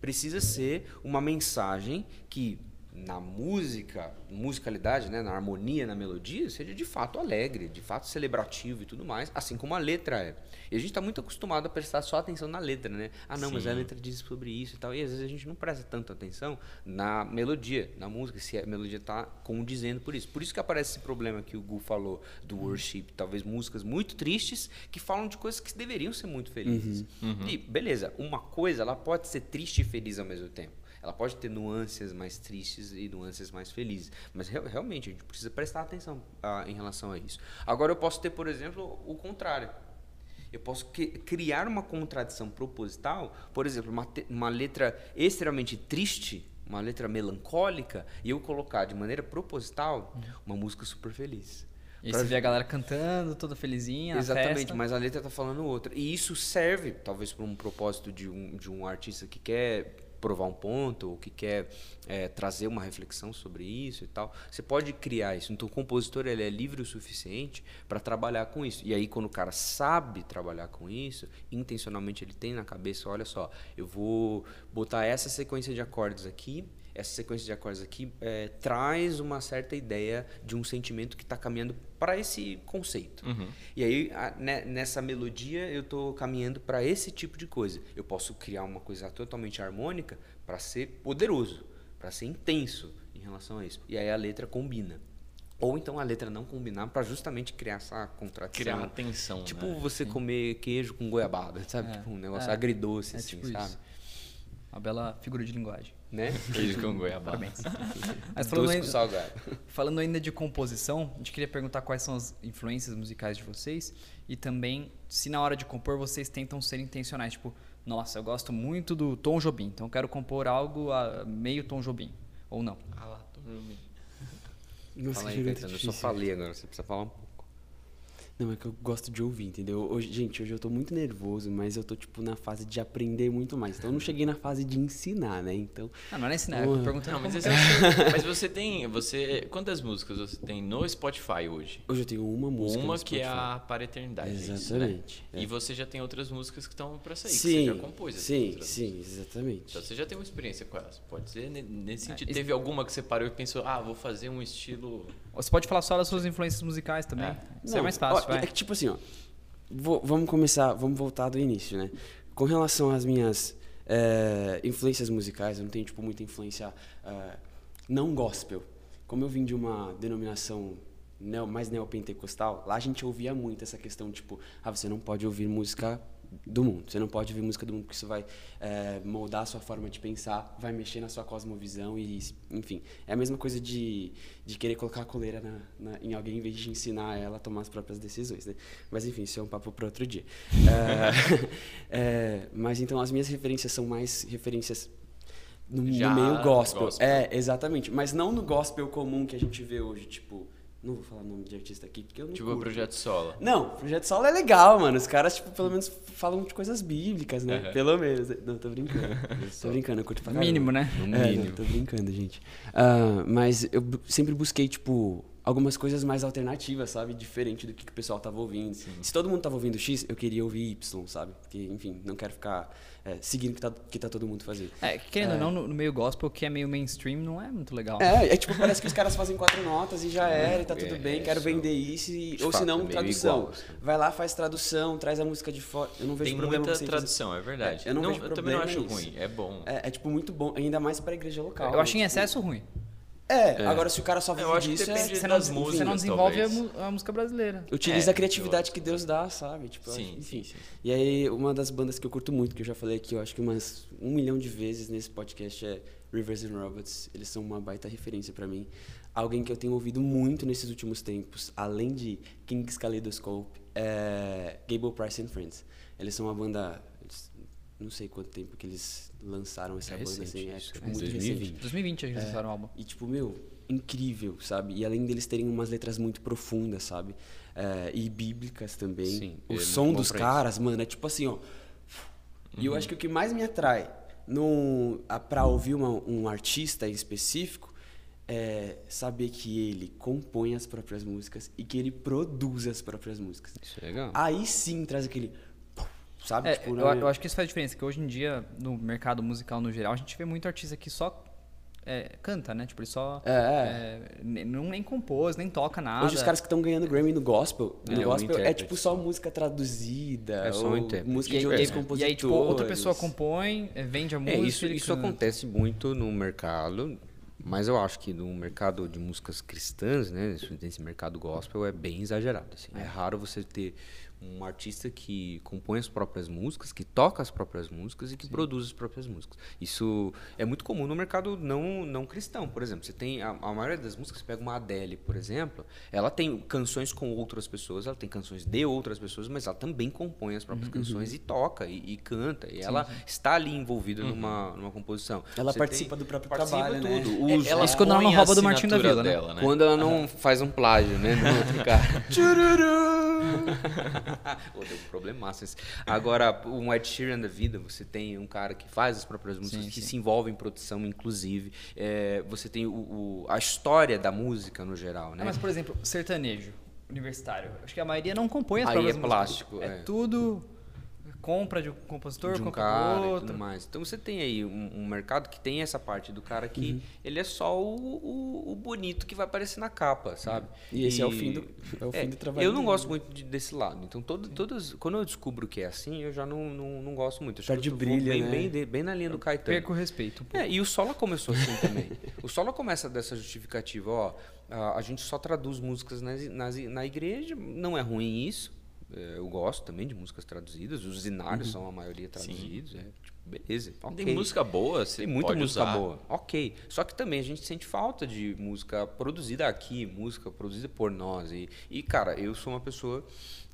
precisa ser uma mensagem que na música, musicalidade, né, na harmonia, na melodia, seja de fato alegre, de fato celebrativo e tudo mais, assim como a letra é. E a gente está muito acostumado a prestar só atenção na letra, né? Ah, não, Sim. mas a letra diz sobre isso e tal. E às vezes a gente não presta tanta atenção na melodia, na música, se a melodia está condizendo por isso. Por isso que aparece esse problema que o Gu falou do uhum. worship, talvez músicas muito tristes que falam de coisas que deveriam ser muito felizes. Uhum. Uhum. E beleza, uma coisa ela pode ser triste e feliz ao mesmo tempo. Ela pode ter nuances mais tristes e nuances mais felizes, mas re realmente a gente precisa prestar atenção ah, em relação a isso. Agora eu posso ter, por exemplo, o contrário. Eu posso criar uma contradição proposital, por exemplo, uma, uma letra extremamente triste, uma letra melancólica, e eu colocar de maneira proposital uma música super feliz. E pra... você vê a galera cantando, toda felizinha. Exatamente, mas a letra está falando outra. E isso serve, talvez, para um propósito de um, de um artista que quer provar um ponto ou que quer é, trazer uma reflexão sobre isso e tal, você pode criar isso. Então o compositor ele é livre o suficiente para trabalhar com isso. E aí quando o cara sabe trabalhar com isso, intencionalmente ele tem na cabeça, olha só, eu vou botar essa sequência de acordes aqui essa sequência de acordes aqui é, traz uma certa ideia de um sentimento que está caminhando para esse conceito. Uhum. E aí, a, né, nessa melodia, eu estou caminhando para esse tipo de coisa. Eu posso criar uma coisa totalmente harmônica para ser poderoso, para ser intenso em relação a isso. E aí a letra combina. Ou então a letra não combinar para justamente criar essa contradição. Criar uma tensão. Tipo né? você Sim. comer queijo com goiabada, sabe? É, tipo um negócio é, agridoce, é assim, tipo sabe? Isso. Uma bela figura de linguagem. Né? Queijo com goiabada. Parabéns. Mas falando ainda, salgado. falando ainda de composição, a gente queria perguntar quais são as influências musicais de vocês e também se na hora de compor vocês tentam ser intencionais. Tipo, nossa, eu gosto muito do Tom Jobim, então eu quero compor algo a meio Tom Jobim. Ou não? Ah lá, Tom Jobim. Nossa, Fala aí, Caetano, eu só falei agora, você precisa falar um pouco. Não, é que eu gosto de ouvir, entendeu? Hoje, gente, hoje eu tô muito nervoso, mas eu tô, tipo, na fase de aprender muito mais. Então eu não cheguei na fase de ensinar, né? Então. Ah, não é ensinar, eu perguntando. Não, mas, esse, mas você tem. Você, quantas músicas você tem no Spotify hoje? Hoje eu tenho uma música. Uma que é a Para a Eternidade. Exatamente. É. E você já tem outras músicas que estão pra sair, sim, que você já compôs. Sim, sim, exatamente. Então você já tem uma experiência com elas. Pode ser nesse é, sentido. É, Teve alguma que você parou e pensou, ah, vou fazer um estilo. Você pode falar só das suas influências musicais também. É. Isso não, é mais fácil. Ó, é que tipo assim, ó. Vou, vamos começar, vamos voltar do início, né? Com relação às minhas é, influências musicais, eu não tenho tipo muita influência é, não gospel. Como eu vim de uma denominação neo, mais neopentecostal, lá a gente ouvia muito essa questão tipo, ah, você não pode ouvir música do mundo. Você não pode ouvir música do mundo porque isso vai é, moldar a sua forma de pensar, vai mexer na sua cosmovisão e, enfim, é a mesma coisa de, de querer colocar a coleira na, na, em alguém em vez de ensinar ela a tomar as próprias decisões, né? Mas enfim, isso é um papo para outro dia. é, é, mas então as minhas referências são mais referências no, no meio gospel. gospel. É, exatamente. Mas não no gospel comum que a gente vê hoje, tipo não vou falar o nome de artista aqui, porque eu não. Tipo, o Projeto Solo. Não, Projeto Solo é legal, mano. Os caras, tipo, pelo menos falam de coisas bíblicas, né? Uhum. Pelo menos. Não, tô brincando. tô brincando, eu curto pra caramba. Mínimo, né? No é, mínimo. Não, tô brincando, gente. Uh, mas eu sempre busquei, tipo, algumas coisas mais alternativas, sabe? Diferente do que, que o pessoal tava ouvindo. Sim. Se todo mundo tava ouvindo X, eu queria ouvir Y, sabe? Porque, enfim, não quero ficar é, seguindo o que tá, que tá todo mundo fazendo. É, querendo ou é. não, no, no, meio gospel, que é meio mainstream, não é muito legal. É, é tipo, parece que os caras fazem quatro notas e já era, e tá tudo é, bem, quero vender isso. E, ou se não, é tradução. Igual, assim. Vai lá, faz tradução, traz a música de fora. Eu não vejo Tem problema muita tradução, fazer. é verdade. eu não, não vejo eu também não acho ruim, é bom. É, tipo, muito bom, ainda mais pra igreja local. Eu acho em tipo, excesso ruim. É, agora se o cara só vive Eu acho que disso, depende é... Você das não, músicas, você não desenvolve a, a música brasileira. Utiliza É, a criatividade que Deus dá, sabe? Tipo, eu Sim, acho- sim, enfim. sim. E aí, uma das bandas que eu curto muito, que eu já falei aqui, eu acho que umas um milhão de vezes nesse podcast é Rivers and Robots. Eles são uma baita referência pra mim. Alguém que eu tenho ouvido muito nesses últimos tempos, além de King's Kaleidoscope, é Gable Price and Friends. Eles são uma banda. Não sei quanto tempo que eles lançaram essa É banda, recente assim, é isso, tipo, é muito 2020. recente. 2020 eles lançaram o álbum. E, tipo, meu, incrível, sabe? E além deles terem umas letras muito profundas, sabe? É, e bíblicas também. Sim, o é som dos caras, mano, é tipo assim, ó. E eu acho que o que mais me atrai num, a, pra ouvir uma- um artista em específico é saber que ele compõe as próprias músicas e que ele produz as próprias músicas. Isso é legal. Aí sim traz aquele. Sabe? É, tipo, eu, né? eu acho que isso faz diferença, que hoje em dia, no mercado musical no geral, a gente vê muito artista que só é, canta, né? Tipo, ele só É, é, ne- não nem compôs, nem toca nada. Hoje os caras que estão ganhando Grammy no gospel, no é gospel é tipo só música traduzida, É só um música e, de aí- outros e- compositores. e aí, tipo, outra pessoa compõe, é, vende a música. É, isso, isso canta. acontece muito no mercado, mas eu acho que no mercado de músicas cristãs, né, nesse- nesse mercado gospel, é bem exagerado. assim. É. raro você ter um artista que compõe as próprias músicas, que toca as próprias músicas e que produz as próprias músicas. Isso é muito comum no mercado não, não cristão, por exemplo. Você tem a, a maioria das músicas, você pega uma Adele, por exemplo, ela tem canções com outras pessoas, ela tem canções de outras pessoas, mas ela também compõe as Uhum, próprias canções e toca e, e canta. E ela está ali envolvida numa, numa composição. Ela Você participa do próprio participa trabalho, né? tudo, É, usa. ela Isso quando ela não rouba do Martinho da Vila, né? dela, né? Quando ela não faz um plágio, né? No outro cara. Pô, deu um problemaço esse. Agora, um Ed Sheeran da vida, você tem um cara que faz as próprias músicas, Sim, que sim. se envolve em produção, inclusive. É, você tem o, o- a história da música no geral, né? Ah, mas, por exemplo, sertanejo universitário. Acho que a maioria não compõe as Aí próprias é músicas. plástico, É, é. tudo compra de um compositor, de um compra cara do e outro. tudo mais. Então você tem aí um, um mercado que tem essa parte do cara que Uhum. ele é só o, o- o bonito que vai aparecer na capa, sabe? E esse é o fim do- é o fim do trabalho Eu não dele. gosto muito de- desse lado. Então todo, todas, quando eu descubro que é assim, eu já não, não, não gosto muito. Eu Perde eu tô- brilho, bem, né? bem, de- bem na linha do Caetano. Perca o respeito. um. É, e o Sola começou assim também. O Sola começa dessa justificativa, ó, a, a gente só traduz músicas nas, nas, na igreja, não é ruim isso. É, eu gosto também de músicas traduzidas, os zinários são a maioria traduzidos, é, tipo, beleza. Tem ok. música boa, você Tem muita pode música usar. boa, ok. Só que também a gente sente falta de música produzida aqui, música produzida por nós. E, e cara, eu sou uma pessoa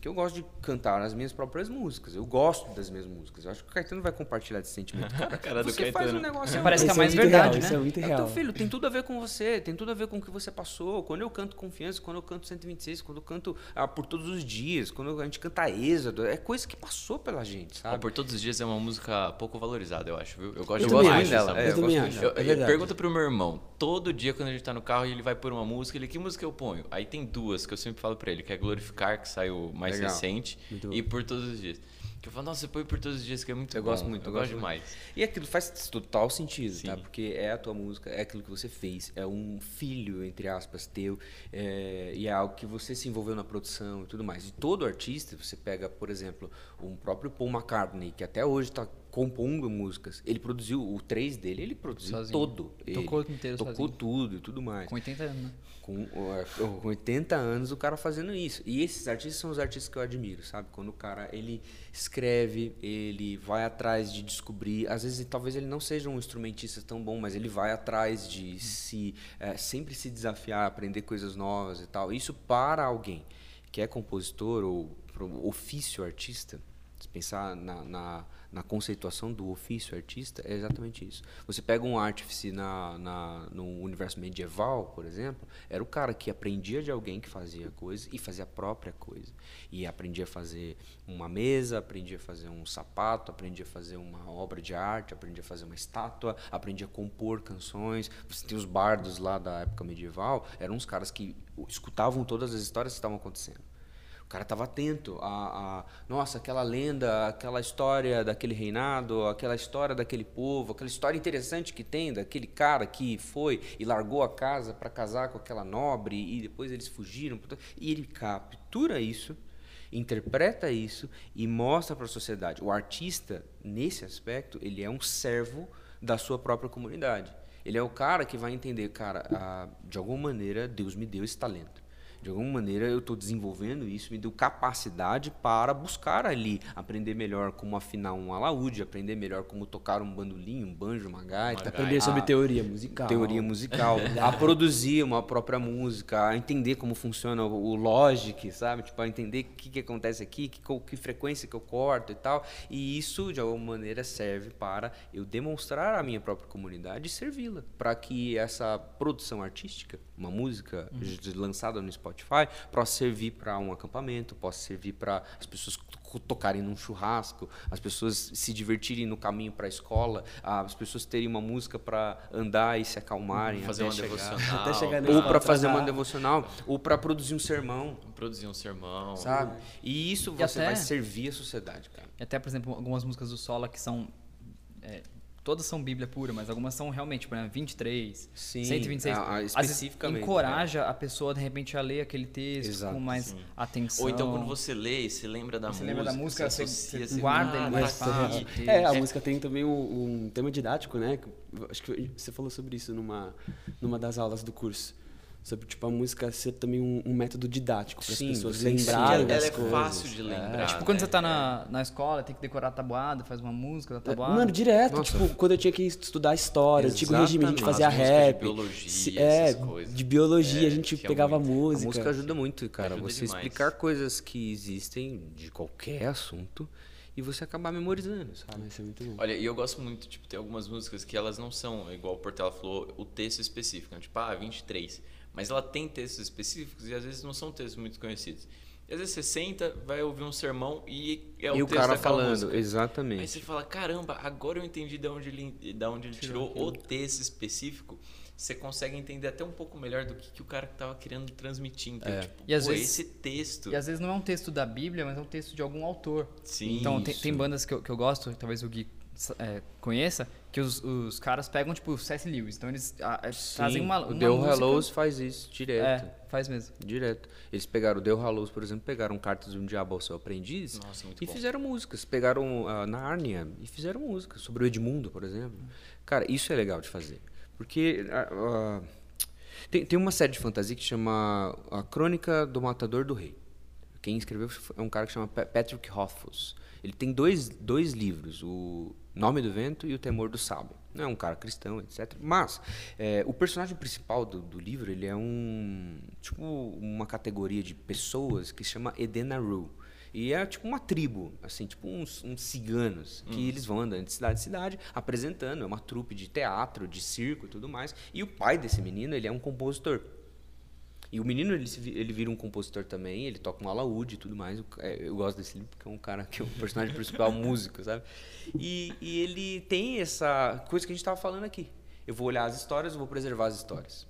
que eu gosto de cantar as minhas próprias músicas. Eu gosto das minhas músicas. Eu acho que o Caetano vai compartilhar desse sentimento. Cara, cara do você faz um negócio Parece que é Isso mais verdade, real, né? Isso é muito é real. teu filho, tem tudo a ver com você, tem tudo a ver com o que você passou. Quando eu canto Confiança, quando eu canto 126, quando eu canto ah, Por Todos os Dias, quando a gente canta Êxodo, é coisa que passou pela gente, sabe? Por Todos os Dias é uma música pouco valorizada, eu acho, viu? Eu gosto Eu também gosto acho dessa dela, é, eu também gosto acho. muito Eu, é eu pergunto pro meu irmão, todo dia quando a gente tá no carro e ele vai pôr uma música, ele, que música eu ponho? Aí tem duas que eu sempre falo pra ele, que é Glorificar, que saiu mais Legal. recente, Muito e Por Todos os Dias. Que eu falo, nossa, você põe Por Todos os Dias, que é muito Eu bom. gosto muito, eu, eu gosto gosto demais. E aquilo faz total sentido, tá? Sim. Porque é a tua música, é aquilo que você fez, é um filho, entre aspas, teu, é, e é algo que você se envolveu na produção e tudo mais. E todo artista, você pega, por exemplo, um próprio Paul McCartney, que até hoje está compondo músicas, ele produziu o 3 dele, ele produziu Sozinho. todo. Tocou ele, inteiro Tocou sozinho. tudo e tudo mais. Com 80 anos, né? Com, é, com 80 anos o cara fazendo isso. E esses artistas são os artistas que eu admiro, sabe? Quando o cara ele escreve, ele vai atrás de descobrir. Às vezes talvez ele não seja um instrumentista tão bom, mas ele vai atrás de se é, sempre se desafiar, aprender coisas novas e tal. Isso para alguém que é compositor ou ofício artista, se pensar na, na, na conceituação do ofício artista, é exatamente isso. Você pega um artífice na, na, no universo medieval, por exemplo, era o cara que aprendia de alguém que fazia coisa e fazia a própria coisa. E aprendia a fazer uma mesa, aprendia a fazer um sapato, aprendia a fazer uma obra de arte, aprendia a fazer uma estátua, aprendia a compor canções. Você tem os bardos lá da época medieval, eram uns caras que escutavam todas as histórias que estavam acontecendo. Cara estava atento a, a, nossa, aquela lenda, aquela história daquele reinado, aquela história daquele povo, aquela história interessante que tem daquele cara que foi e largou a casa para casar com aquela nobre e depois eles fugiram. E ele captura isso, interpreta isso e mostra para a sociedade. O artista, nesse aspecto, ele é um servo da sua própria comunidade. Ele é o cara que vai entender, cara, ah, de alguma maneira Deus me deu esse talento. De alguma maneira eu estou desenvolvendo isso, me deu capacidade para buscar ali, aprender melhor como afinar um alaúde, aprender melhor como tocar um bandolim, um banjo, uma gaita. Aprender sobre a- teoria musical. Teoria musical, a produzir uma própria música, a entender como funciona o Logic, sabe? Tipo, a entender o que, que acontece aqui, que, que frequência que eu corto e tal. E isso, de alguma maneira, serve para eu demonstrar à minha própria comunidade e servi-la. Para que essa produção artística, uma música j- lançada no Spotify, possa servir para um acampamento, possa servir para as pessoas to- tocarem num churrasco, as pessoas se divertirem no caminho para a escola, as pessoas terem uma música para andar e se acalmarem. Fazer até uma chegar. devocional. Até chegar Ou para fazer uma atrasar. devocional, ou para produzir um sermão, Produzir um sermão. sabe? E isso E você até- vai servir a sociedade, cara. E até, por exemplo, algumas músicas do Sola que são. é, todas são Bíblia pura, mas algumas são realmente, por exemplo, 23, Sim, 126. a- a- especificamente, encoraja a pessoa, de repente, a ler aquele texto Exato, com mais sim. atenção. Ou então quando você lê, você lembra da Você música. lembra da música, você- associa, você guarda ele mais fácil. É, a É. música tem também um, um tema didático, né? Acho que você falou sobre isso numa, numa das aulas do curso. Sobre, tipo, a música ser também um, um método didático para as Sim, pessoas você lembrarem ensina. das Ela é coisas. fácil de lembrar. Tipo, quando né? você tá na, na escola, tem que decorar a tabuada, faz uma música da tabuada. Mano, direto, Nossa. tipo, quando eu tinha que estudar história, antigo regime, a gente Exatamente. fazia As músicas de rap. biologia, se- essas é, coisas. de biologia, É, a gente tinha pegava muito. A música. música ajuda muito, cara. Ajuda você demais. explicar coisas que existem de qualquer assunto e você acabar memorizando, sabe? Isso é muito bom. Olha, e eu gosto muito, tipo, tem algumas músicas que elas não são, igual o Portela falou, o texto específico, né? tipo, ah, 23. Mas ela tem textos específicos e às vezes não são textos muito conhecidos. E às vezes você senta, vai ouvir um sermão e é o e o texto cara falando, música. Aí exatamente. você fala, caramba, agora eu entendi de onde ele, de onde ele tirou o texto específico. Você consegue entender até um pouco melhor do que, que o cara estava querendo transmitir. Então, tipo, E às pô, vezes- esse texto. E às vezes não é um texto da Bíblia, mas é um texto de algum autor. Sim, Então tem, tem bandas que eu, que eu gosto, talvez o Gui é, conheça, que os, os caras pegam, tipo, o C.S. Lewis. Então eles ah, é, fazem uma, uma o The música... Hallows faz isso direto. É, faz mesmo. Direto. Eles pegaram o The Hallows, por exemplo, pegaram cartas de um diabo ao seu aprendiz Nossa, muito e bom. fizeram músicas. Pegaram a Nárnia e fizeram músicas sobre o Edmundo, por exemplo. Cara, isso é legal de fazer. Porque ah, ah, tem, tem uma série de fantasia que chama A Crônica do Matador do Rei. Quem escreveu é um cara que chama Pa- Patrick Rothfuss. Ele tem dois, dois livros, o Nome do Vento e o Temor do Sábio. Não é um cara cristão, etc. Mas é, o personagem principal do, do livro ele é um tipo uma categoria de pessoas que se chama Edenaru. E é tipo uma tribo, assim, tipo uns, uns ciganos, que eles vão andando de cidade em cidade, apresentando, é uma trupe de teatro, de circo e tudo mais. E o pai desse menino, ele é um compositor. E o menino, ele, ele vira um compositor também, ele toca um alaúde e tudo mais. É, Eu gosto desse livro porque é um cara que é o personagem principal, músico, sabe? E, e ele tem essa coisa que a gente estava falando aqui. Eu vou olhar as histórias, eu vou preservar as histórias.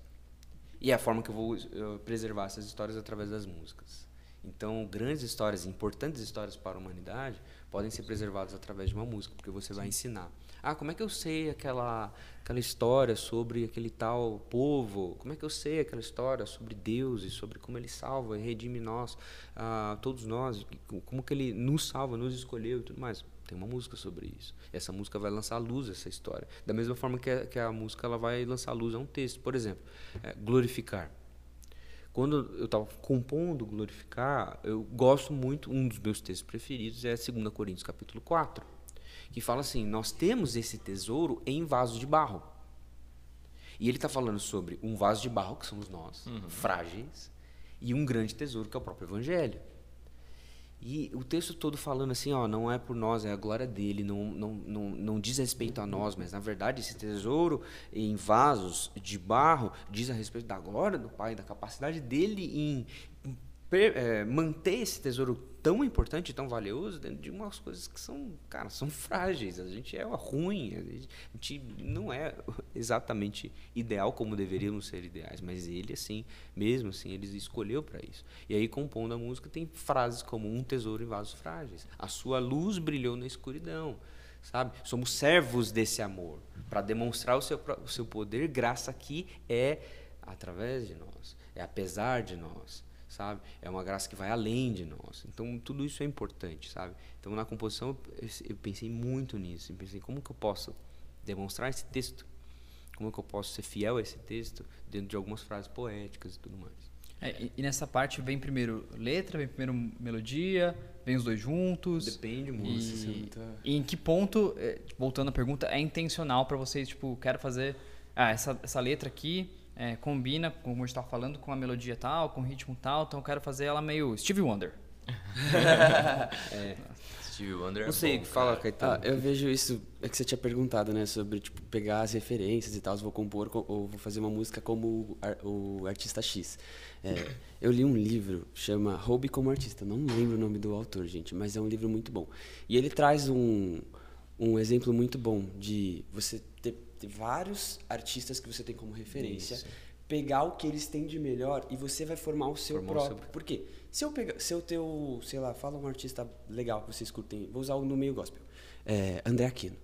E é a forma que eu vou preservar essas histórias através das músicas. Então, grandes histórias, importantes histórias para a humanidade, podem ser preservadas através de uma música, porque você vai ensinar. Ah, como é que eu sei aquela, aquela história sobre aquele tal povo? Como é que eu sei aquela história sobre Deus e sobre como Ele salva e redime nós, ah, todos nós? Como que Ele nos salva, nos escolheu e tudo mais? Tem uma música sobre isso. Essa música vai lançar à luz essa história. Da mesma forma que a, que a música ela vai lançar à luz a um texto. Por exemplo, é, glorificar. Quando eu estava compondo glorificar, eu gosto muito, um dos meus textos preferidos é 2 Coríntios capítulo 4, que fala assim, nós temos esse tesouro em vaso de barro. E ele está falando sobre um vaso de barro, que somos nós, frágeis, e um grande tesouro, que é o próprio evangelho. E o texto todo falando assim, ó, não é por nós, é a glória dele, não, não, não, não diz respeito a nós, mas na verdade esse tesouro em vasos de barro diz a respeito da glória do Pai, da capacidade dele em eh, manter esse tesouro tão importante, tão valioso, dentro de umas coisas que são, cara, são frágeis. A gente é ruim, a gente, a gente não é exatamente ideal como deveríamos ser ideais, mas ele, assim, mesmo assim, ele escolheu para isso. E aí, compondo a música, tem frases como um tesouro em vasos frágeis. A sua luz brilhou na escuridão. Sabe? Somos servos desse amor. Para demonstrar o seu, o seu poder, graça aqui é através de nós, é apesar de nós sabe? É uma graça que vai além de nós. Então, tudo isso é importante, sabe? Então, na composição, eu, pensei muito nisso. Eu pensei, como que eu posso demonstrar esse texto Como que eu posso ser fiel a esse texto dentro de algumas frases poéticas e tudo mais. É, e, e nessa parte vem primeiro letra, vem primeiro melodia, vem os dois juntos. Depende E, muito. é muito- e em que ponto, é, voltando à pergunta, é intencional pra vocês, tipo, quero fazer ah, essa, essa letra aqui é, combina, como a gente tava falando, com a melodia tal, com o ritmo tal, então eu quero fazer ela meio Wonder. Stevie Wonder é Não sei, bom, fala, cara. Caetano. Ah, eu vejo isso, é que você tinha perguntado, né, sobre, tipo, pegar as referências e tal, vou compor co- ou vou fazer uma música como o artista X. É, eu li um livro, chama Hobby como Artista, não lembro o nome do autor, gente, mas é um livro muito bom. E ele traz um, um exemplo muito bom de você ter, ter vários artistas que você tem como referência, pegar o que eles têm de melhor e você vai formar o seu Formar o próprio. seu- Por quê? Se eu pegar, se eu ter o, sei lá, fala um artista legal que vocês curtem, vou usar o no meio gospel, é, André Aquino.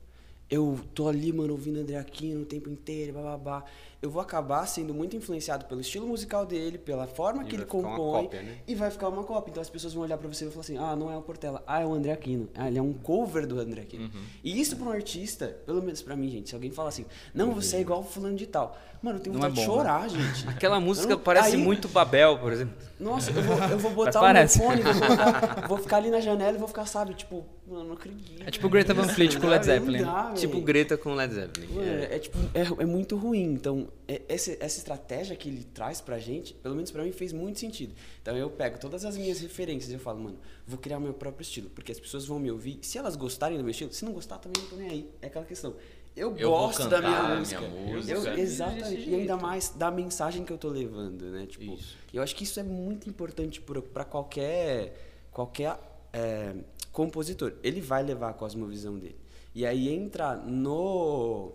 Eu tô ali, mano, ouvindo André Aquino o tempo inteiro, babá. Eu vou acabar sendo muito influenciado pelo estilo musical dele, pela forma E que ele compõe. cópia, né? E vai ficar uma cópia. Então as pessoas vão olhar pra você e vão falar assim: ah, não é o Portela, ah, é o André Aquino. Ah, ele é um cover do André Aquino. E isso pra um artista, pelo menos pra mim, gente, se alguém fala assim, não, você é igual o fulano de tal. Mano, eu tenho Não é vontade de bom, né? chorar, gente. Aquela música não- parece aí- muito Babel, por exemplo. Nossa, eu vou, eu vou botar o parece. meu fone, vou, botar- vou ficar ali na janela e vou ficar, sabe, tipo, mano, não acredito. É tipo o Greta Van Fleet com o Led Zeppelin. dá, Tipo véi. Greta com Led Zeppelin. Mano, É. é, tipo, é, é muito ruim. Então, é- essa, essa estratégia que ele traz pra gente, pelo menos pra mim, fez muito sentido. Então, eu pego todas as minhas referências e eu falo, mano, vou criar meu próprio estilo. Porque as pessoas vão me ouvir. Se elas gostarem do meu estilo, se não gostar, também não tô nem aí. É aquela questão. Eu, Eu gosto da minha música. minha música. Eu- exatamente. E ainda mais da mensagem que eu tô levando, né? Tipo, Isso. eu acho que isso é muito importante pra qualquer, qualquer é, compositor. Ele vai levar a cosmovisão dele. E aí entra no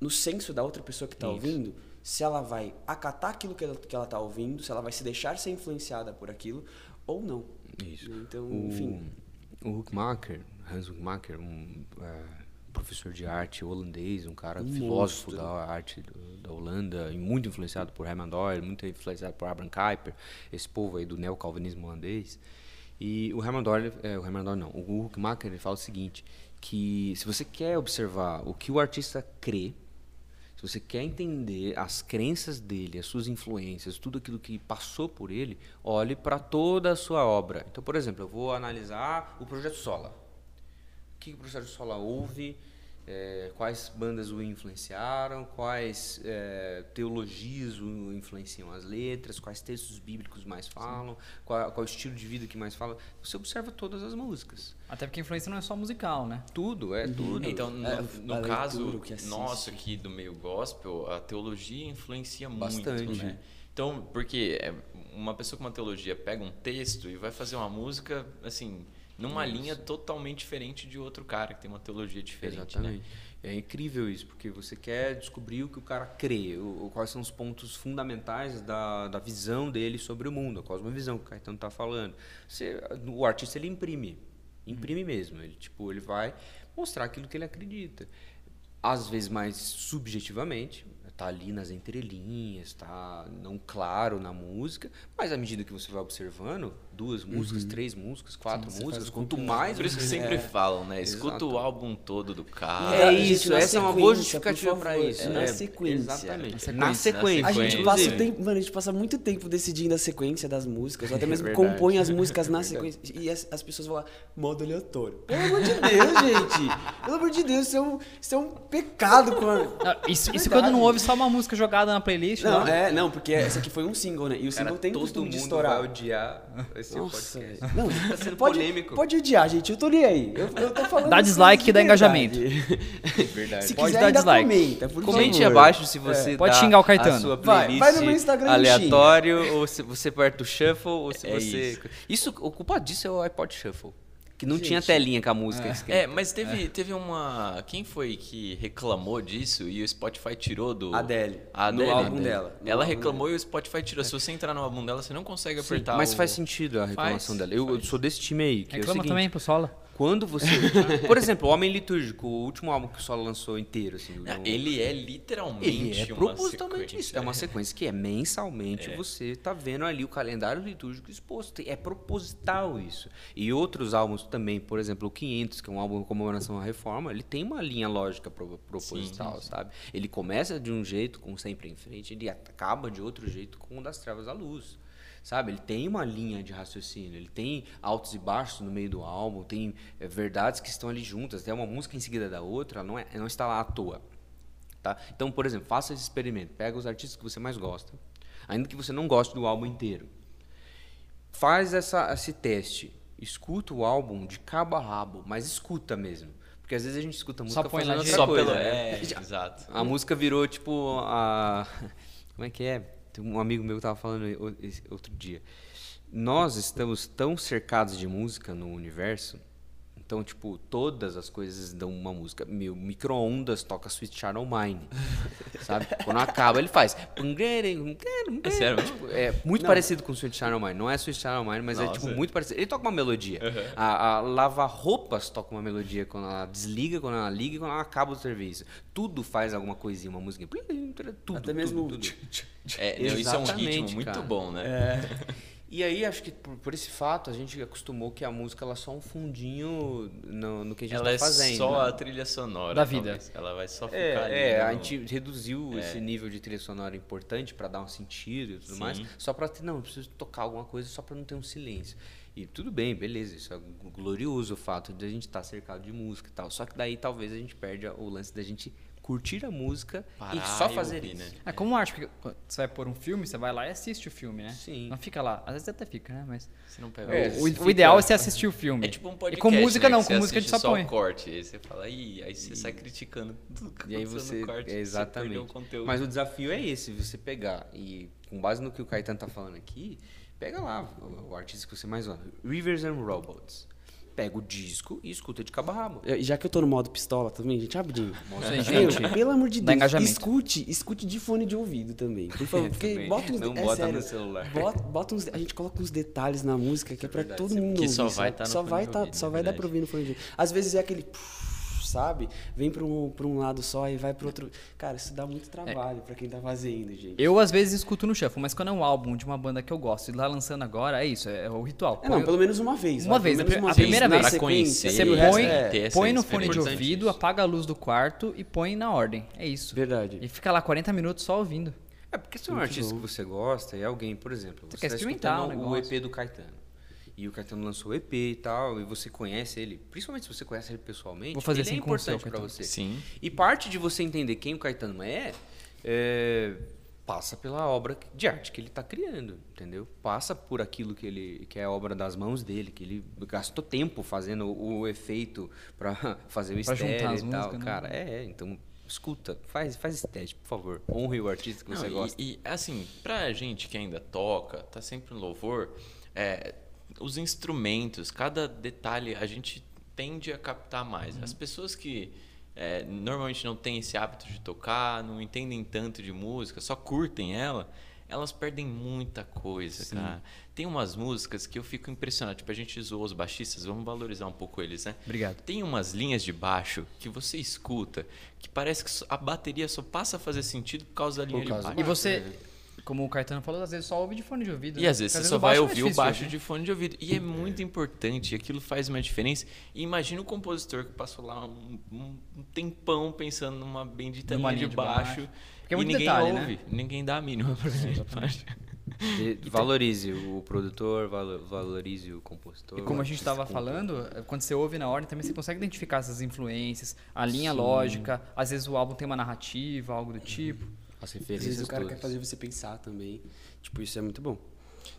no senso da outra pessoa que está ouvindo, se ela vai acatar aquilo que ela, que ela tá ouvindo, se ela vai se deixar ser influenciada por aquilo ou não. Isso. Então, O, enfim. o Huckmacher, Hans Huckmacher, um é, professor de arte holandês, um cara Um filósofo monstro. da arte do- da Holanda, e muito influenciado por Herman Doyle, muito influenciado por Abraham Kuyper, esse povo aí do neocalvinismo holandês. E o Herman Doyle, é, o Herman Doyle não, o Huckmacher ele fala o seguinte, que se você quer observar o que o artista crê, se você quer entender as crenças dele, as suas influências, tudo aquilo que passou por ele, olhe para toda a sua obra. Então, por exemplo, eu vou analisar o Projeto Sola. O que o Projeto Sola ouve, eh, quais bandas o influenciaram, quais eh, teologias o influenciam as letras, quais textos bíblicos mais falam, qual, qual estilo de vida que mais fala. Você observa todas as músicas. Até porque a influência não é só musical, né? Tudo, é tudo. Então, no, É, no caso que nosso aqui do meio gospel, a teologia influencia Bastante. muito, né? Então, porque é, uma pessoa com uma teologia pega um texto e vai fazer uma música, assim, numa linha totalmente diferente de outro cara que tem uma teologia diferente, né? Exatamente. É incrível isso, porque você quer descobrir o que o cara crê, o, quais são os pontos fundamentais da, da visão dele sobre o mundo, a cosmovisão que o Caetano está falando. Você, o artista ele imprime, imprime mesmo. Ele tipo ele vai mostrar aquilo que ele acredita. Às vezes mais subjetivamente, tá ali nas entrelinhas, tá não claro na música, mas à medida que você vai observando, duas músicas, três músicas, quatro Sim, músicas, quanto mais Por isso que sempre é, falam, né? Escuta Exato. o álbum todo do cara. É gente, isso, na essa é uma boa sequência, justificativa para isso. é na é, sequência. Exatamente. Na Na sequência. sequência. A gente passa o tempo, mano, a gente passa muito tempo decidindo a sequência das músicas, ou até mesmo verdade. compõe as músicas na É sequência. E as, as pessoas vão lá, modo aleatório. Pelo amor de Deus, gente! Pelo amor de Deus, isso é um, isso é um pecado com a... Não, isso, isso quando não ouve só uma música jogada na playlist, Não, não. é, não, porque esse aqui foi um single, né? E o Cara, single tem todo costume mundo de vai estourar. odiar esse Nossa, podcast. não, Tá sendo pode, polêmico. pode odiar, gente. Eu tô nem aí. Eu, eu tô falando. Dá dislike que dá verdade. Verdade. Se Pode quiser, dar dislike. comenta. por Comente favor. abaixo se você Pode dá xingar o Caetano. a sua Vai, playlist vai no meu Instagram e aleatório, ou se você aperta o shuffle, ou se É você... Isso. o culpado disso é o iPod Shuffle, que não Gente. tinha telinha com a música. escrita. É, mas teve, teve uma. Quem foi que reclamou disso e o Spotify tirou do. Adele, A no Adele. álbum dela, no Ela álbum reclamou e o Spotify tirou. Se você entrar no álbum dela, você não consegue Sim, apertar mas o- faz sentido a reclamação Faz, dela. Eu, eu sou desse time aí, que é o Reclama seguinte, também pro Sola. Quando você. Por exemplo, o Homem Litúrgico, o último álbum que o Solo lançou inteiro, assim. Ah, no- Ele é literalmente Ele é uma propositalmente sequência. isso. É uma sequência que é mensalmente É. você tá vendo ali o calendário litúrgico exposto. É proposital isso. E outros álbuns também, por exemplo, o 500, que é um álbum em comemoração à reforma, ele tem uma linha lógica pro- proposital, sim, sim. sabe? Ele começa de um jeito, com sempre em frente, ele acaba de outro jeito, com o das trevas à luz. Sabe, ele tem uma linha de raciocínio, ele tem altos e baixos no meio do álbum, tem eh, verdades que estão ali juntas, tem uma música em seguida da outra, não, é, não está lá à toa. Tá? Então, por exemplo, faça esse experimento. Pega os artistas que você mais gosta, ainda que você não goste do álbum inteiro. Faz essa, esse teste. Escuta o álbum de cabo a rabo, mas escuta mesmo. Porque às vezes a gente escuta música Só põe fazendo outra Só coisa. pelo. né? É, exato. A música virou tipo a. Como é que é? Tem um amigo meu que tava falando outro dia. Nós estamos tão cercados de música no universo. Então, tipo, todas as coisas dão uma música. Meu, micro-ondas toca Sweet O' Mine. sabe? Quando acaba, ele faz. É sério? Tipo, é muito parecido com Sweet O' Mine. Não é Sweet O' Mine, mas é Nossa. tipo muito parecido. Ele toca uma melodia. A, a lava-roupas toca uma melodia quando ela desliga, quando ela liga e quando ela acaba o serviço. Tudo faz alguma coisinha, uma musiquinha. Tudo, Até mesmo tudo, tudo. É, não, isso é um ritmo muito cara. bom, né? E aí, acho que por, por esse fato, a gente acostumou que a música ela é só um fundinho no, no que a gente Ela tá é fazendo. só né? a trilha sonora. Da vida. talvez. Ela vai só ficar É, ali. é, né, a no- gente reduziu esse nível de trilha sonora importante para dar um sentido e tudo Sim. mais, só para ter, não, eu preciso tocar alguma coisa só para não ter um silêncio. E tudo bem, beleza, isso é glorioso o fato de a gente estar cercado de música e tal. Só que daí talvez a gente perde o lance da gente curtir a música Parar e só e fazer ouvir, isso. né? É como arte, porque você vai pôr um filme, você vai lá e assiste o filme, né? Sim. Não fica lá. Às vezes até fica, né? Mas Você não pega É, o- o, ideal é você assistir o filme. É tipo um podcast. E com música né, não, com você música a gente assiste só põe. corte. Aí você fala, Ih, aí você sai criticando tudo que E aí você. no corte. é, Você exatamente. perdeu o conteúdo. Mas o desafio é esse, você pegar e, com base no que o Caetano tá falando aqui, pega lá o, o artista que você mais gosta. Rivers and Robots. Pega o disco e escuta de cabo a rabo. Já que eu tô no modo pistola também, gente, rapidinho. Nossa, gente. pelo amor de Deus, escute, escute de fone de ouvido também. Por favor, porque bota uns Não é bota sério, no celular. Bota, bota uns, a gente coloca uns detalhes na música que é pra verdade, todo é mundo Que ouvir. só vai sabe? tá no só fone vai de tá, ouvido, só é vai dar verdade. pra ouvir no fone de ouvido. Às vezes é aquele sabe? Vem pra um, pra um lado só e vai pro outro. Cara, isso dá muito trabalho pra quem tá fazendo, gente. Eu às vezes escuto no shuffle, mas quando é um álbum de uma banda que eu gosto e lá lançando agora, é isso, é o ritual. É, não, Põe- pelo menos uma vez. Uma vai, vez, pelo a uma a primeira vez. Pra sequência, conhecer, Você põe, é- põe no fone de ouvido, apaga a luz do quarto e põe na ordem. É isso. Verdade. E fica lá 40 minutos só ouvindo. É porque se é um artista bom. que você gosta e alguém, por exemplo, Você você, quer está experimentar escutando o. EP do Caetano. E o Caetano lançou o EP e tal, e você conhece ele, principalmente se você conhece ele pessoalmente, Vou fazer ele é assim seu, importante pra Caetano. você. Sim. E parte de você entender quem o Caetano é, é, passa pela obra de arte que ele está criando, entendeu? Passa por aquilo que ele que é a obra das mãos dele, que ele gastou tempo fazendo o, o efeito para fazer o Pra juntar estéreo as e tal, músicas, né? cara. É, é, então escuta, faz faz esse teste, por favor. Honre o artista que Não, você e- gosta. E, assim, pra gente que ainda toca, tá sempre no louvor, é, os instrumentos, cada detalhe a gente tende a captar mais. Uhum. As pessoas que é, normalmente não têm esse hábito de tocar, não entendem tanto de música, só curtem ela, elas perdem muita coisa, cara. Tem umas músicas que eu fico impressionado. Tipo, a gente zoou os baixistas, vamos valorizar um pouco eles, né? Obrigado. Tem umas linhas de baixo que você escuta que parece que a bateria só passa a fazer sentido por causa da linha de causa do baixo. E você, como o Caetano falou, às vezes só ouve de fone de ouvido. E né? às vezes Porque você só vai é ouvir o baixo ouvir. de fone de ouvido. E é muito importante, e aquilo faz uma diferença. E imagina o compositor que passou lá um, um- tempão pensando numa bendita Numa linha linha de de baixo. baixo. Porque é e muito ninguém detalhe, né? ouve, ninguém dá a mínima pra linha de baixo. De- valorize o produtor, valo- valorize o compositor. E como a gente estava falando, eh, quando você ouve na ordem, também você consegue identificar essas influências, a linha lógica, às vezes o álbum tem uma narrativa, algo do tipo. As Às referências vezes o cara todas. quer fazer você pensar também. Tipo, isso é muito bom.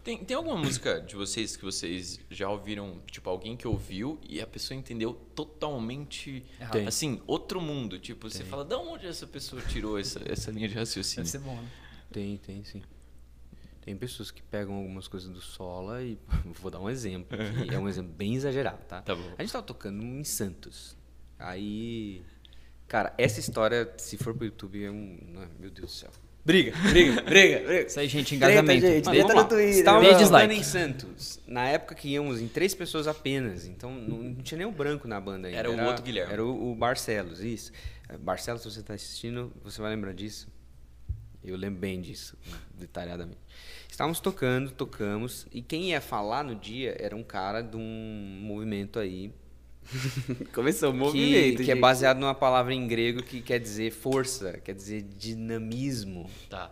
Tem, tem alguma música de vocês que vocês já ouviram, tipo, alguém que ouviu e a pessoa entendeu totalmente, Errado. assim, outro mundo? Tipo, você fala, de onde essa pessoa tirou essa, essa linha de raciocínio? Deve ser bom, né? Tem, tem sim. Tem pessoas que pegam algumas coisas do Sola e vou dar um exemplo. que é um exemplo bem exagerado, tá? Tá bom. A gente tava tocando em Santos. Aí, cara, essa história, se for pro YouTube, é um, não, meu Deus do céu. Briga, briga, briga, briga. Isso aí, gente, Treta, engajamento. gente, Mas treta no. Twitter. Tocando dislike. em Santos. Na época que íamos em três pessoas apenas. Então não, não tinha nem o branco na banda ainda. Era o outro Guilherme. Era o, o Barcelos, isso. Eh, Barcelos, se você está assistindo, você vai lembrar disso. Eu lembro bem disso, detalhadamente. Estávamos tocando, tocamos. E quem ia falar no dia era um cara de um movimento aí. Começou o que, movimento, que é gente. baseado numa palavra em grego que quer dizer força, quer dizer dinamismo. Tá.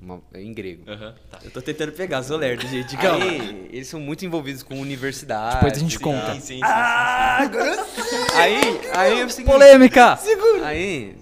uma- em grego. Aham, tá. Eu tô tentando pegar, sou lerdo, gente. Calma. Aí, eles são muito envolvidos com universidade. Depois a gente conta. Sim, sim, sim. Ah, agora eu sei. Aí, aí é o seguinte, Polêmica! Aí.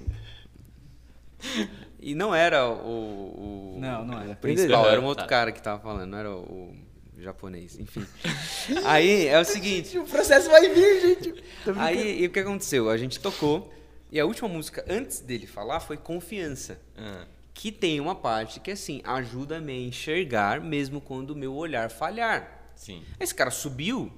E não era o. o Não, não era. O principal, era um Tá. outro cara que tava falando, não era o, o japonês, enfim. Aí é o seguinte. O processo vai vir, gente. Aí e o que aconteceu? A gente tocou e a última música antes dele falar foi Confiança. Ah, Que tem uma parte que é assim, ajuda-me a enxergar mesmo quando o meu olhar falhar. sim. Esse cara subiu,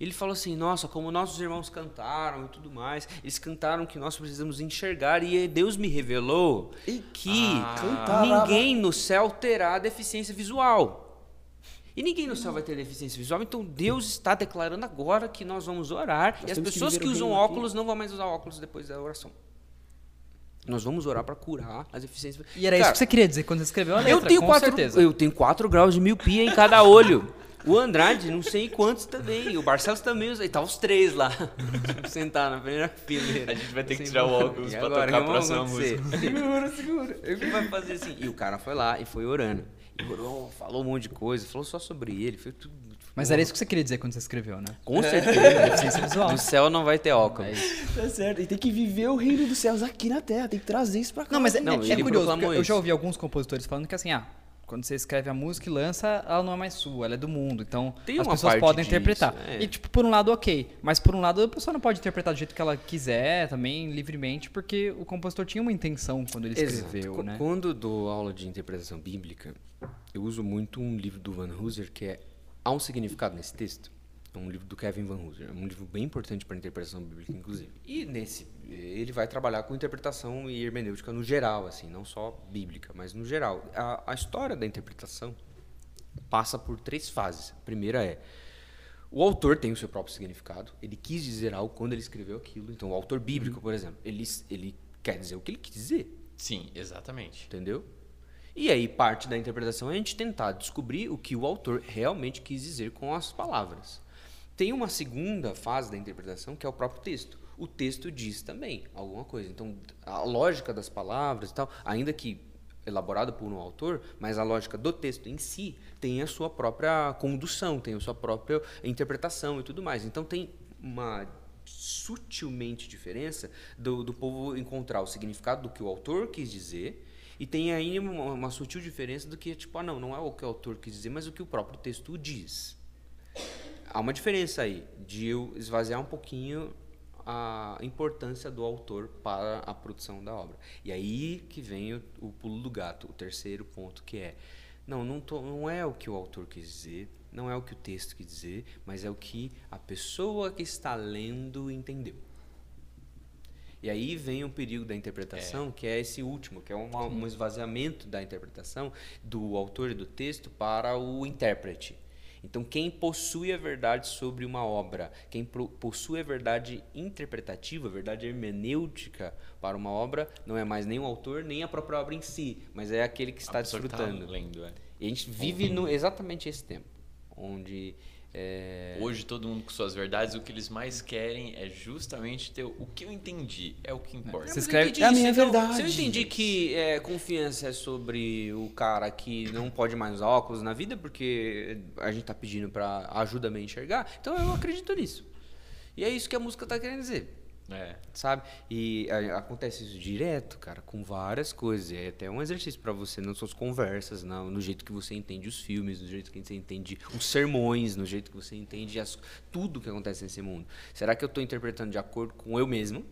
ele falou assim: Nossa, como nossos irmãos cantaram e tudo mais, eles cantaram que nós precisamos enxergar, e Deus me revelou que Cantarava. ninguém no céu terá deficiência visual. E ninguém no céu vai ter deficiência visual, então Deus está declarando agora que nós vamos orar Nós e as que pessoas que o usam reino aqui. óculos não vão mais usar óculos depois da oração. Nós vamos orar para curar as deficiências. E era isso Cara, que você queria dizer quando você escreveu a letra, eu tenho com quatro, certeza. Eu tenho 4 graus de miopia em cada olho. O Andrade, não sei quantos também. O Barcelos também. usa- E tá os três lá. Sentar na primeira fileira. A gente vai ter que tirar o óculos agora, tocar a que próxima acontecer? Segura, segura. O que vai fazer assim? E o cara foi lá e foi orando. Falou um monte de coisa. Falou só sobre ele. Foi tudo. Mas era isso que você queria dizer quando você escreveu, né? Com certeza. Deficiência visual. No céu não vai ter óculos. É. Tá certo. E tem que viver o reino dos céus aqui na terra. Tem que trazer isso pra cá. Não, mas é, Não, é- é curioso, eu já ouvi alguns compositores falando que assim, ah, quando você escreve a música e lança, ela não é mais sua, ela é do mundo. Então, Tem as pessoas podem disso, interpretar. é. E, tipo, por um lado, ok. Mas por um lado, a pessoa não pode interpretar do jeito que ela quiser, também, livremente, porque o compositor tinha uma intenção quando ele escreveu, Exato. né? Quando dou aula de interpretação bíblica, eu uso muito um livro do Van Hooser que é Há um Significado nesse Texto. É um livro do Kevin Van Hooser. É um livro bem importante para a interpretação bíblica, inclusive. E nesse, ele vai trabalhar com interpretação e hermenêutica no geral, assim, não só bíblica, mas no geral. A, a história da interpretação passa por três fases. A primeira é o autor tem o seu próprio significado. Ele quis dizer algo quando ele escreveu aquilo. Então, o autor bíblico, por exemplo, ele, ele quer dizer o que ele quis dizer. Sim, exatamente. Entendeu? E aí, parte da interpretação é a gente tentar descobrir o que o autor realmente quis dizer com as palavras. Tem uma segunda fase da interpretação que é o próprio texto. O texto diz também alguma coisa. Então, a lógica das palavras e tal, ainda que elaborada por um autor, mas a lógica do texto em si tem a sua própria condução, tem a sua própria interpretação e tudo mais. Então, tem uma sutilmente diferença do, do povo encontrar o significado do que o autor quis dizer e tem aí uma, uma sutil diferença do que tipo ah não não é o que o autor quis dizer mas o que o próprio texto diz. Há uma diferença aí de eu esvaziar um pouquinho a importância do autor para a produção da obra. E aí que vem o, o pulo do gato o terceiro ponto que é não não, tô, não é o que o autor quis dizer não é o que o texto quis dizer mas é o que a pessoa que está lendo entendeu e aí vem o perigo da interpretação, que é esse último, que é uma, um esvaziamento da interpretação do autor e do texto para o intérprete. Então, quem possui a verdade sobre uma obra, quem possui a verdade interpretativa, a verdade hermenêutica para uma obra, não é mais nem o autor, nem a própria obra em si, mas é aquele que está que tá desfrutando. lendo, é. E a gente vive no, exatamente esse tempo, onde é, Hoje todo mundo com suas verdades, o que eles mais querem é justamente ter o que eu entendi, é o que importa. Você escreve- entendi É a isso, minha então, verdade. Se eu entendi que é, confiança é sobre o cara que não pode mais usar óculos na vida porque a gente tá pedindo pra ajuda-me a enxergar, então eu acredito nisso. E é isso que a música tá querendo dizer, É. sabe? E a- acontece isso direto, cara, com várias coisas. É até um exercício pra você nas suas conversas, na- no jeito que você entende os filmes, no jeito que você entende os sermões, no jeito que você entende as- tudo que acontece nesse mundo. Será que eu tô interpretando de acordo com eu mesmo?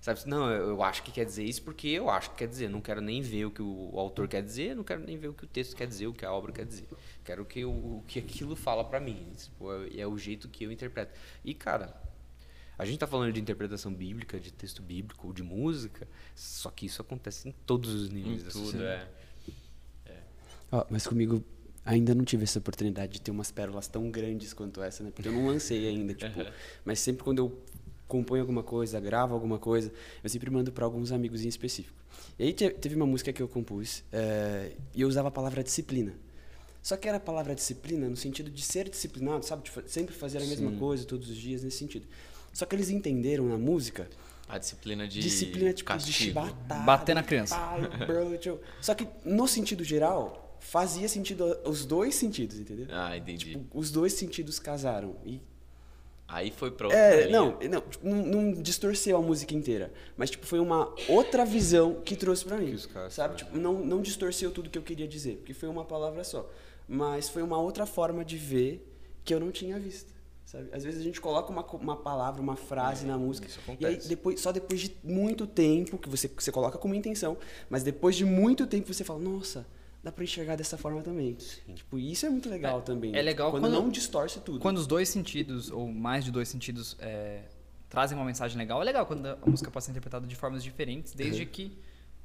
Sabe? Não, eu eu acho que quer dizer isso porque eu acho que quer dizer. Não quero nem ver o que o autor quer dizer, não quero nem ver o que o texto quer dizer, o que a obra quer dizer. Quero que o, o que aquilo fala pra mim. Tipo, é, é o jeito que eu interpreto. E, cara, A gente está falando de interpretação bíblica, de texto bíblico, de música, só que isso acontece em todos os níveis Em da tudo, sociedade. é. Ó, mas comigo ainda não tive essa oportunidade de ter umas pérolas tão grandes quanto essa, né? Porque eu não lancei ainda, tipo. Mas sempre quando eu componho alguma coisa, gravo alguma coisa, eu sempre mando para alguns amigos em específico. E aí te- teve uma música que eu compus eh, e eu usava a palavra disciplina. Só que era a palavra disciplina no sentido de ser disciplinado, sabe? De fa- sempre fazer a mesma coisa todos os dias, nesse sentido. Só que eles entenderam na música A disciplina de disciplina tipo de chibatada. Bater na criança. pai, bro. Só que no sentido geral, fazia sentido os dois sentidos, entendeu? Ah, entendi. Tipo, os dois sentidos casaram. E Aí foi pra outra é, não, não, tipo, não, não distorceu a música inteira, mas tipo foi uma outra visão que trouxe pra mim, Que os caras sabe? Tipo, não, não distorceu tudo que eu queria dizer, porque foi uma palavra só, mas foi uma outra forma de ver que eu não tinha visto, sabe? Às vezes a gente coloca uma, uma palavra, uma frase na música, isso e aí depois, só depois de muito tempo que você você coloca como intenção, mas depois de muito tempo você fala, nossa, dá pra enxergar dessa forma também. Tipo, isso é muito legal também. é legal quando, quando- não distorce tudo. Quando os dois sentidos, ou mais de dois sentidos, é, trazem uma mensagem legal, é legal quando a música pode ser interpretada de formas diferentes, desde que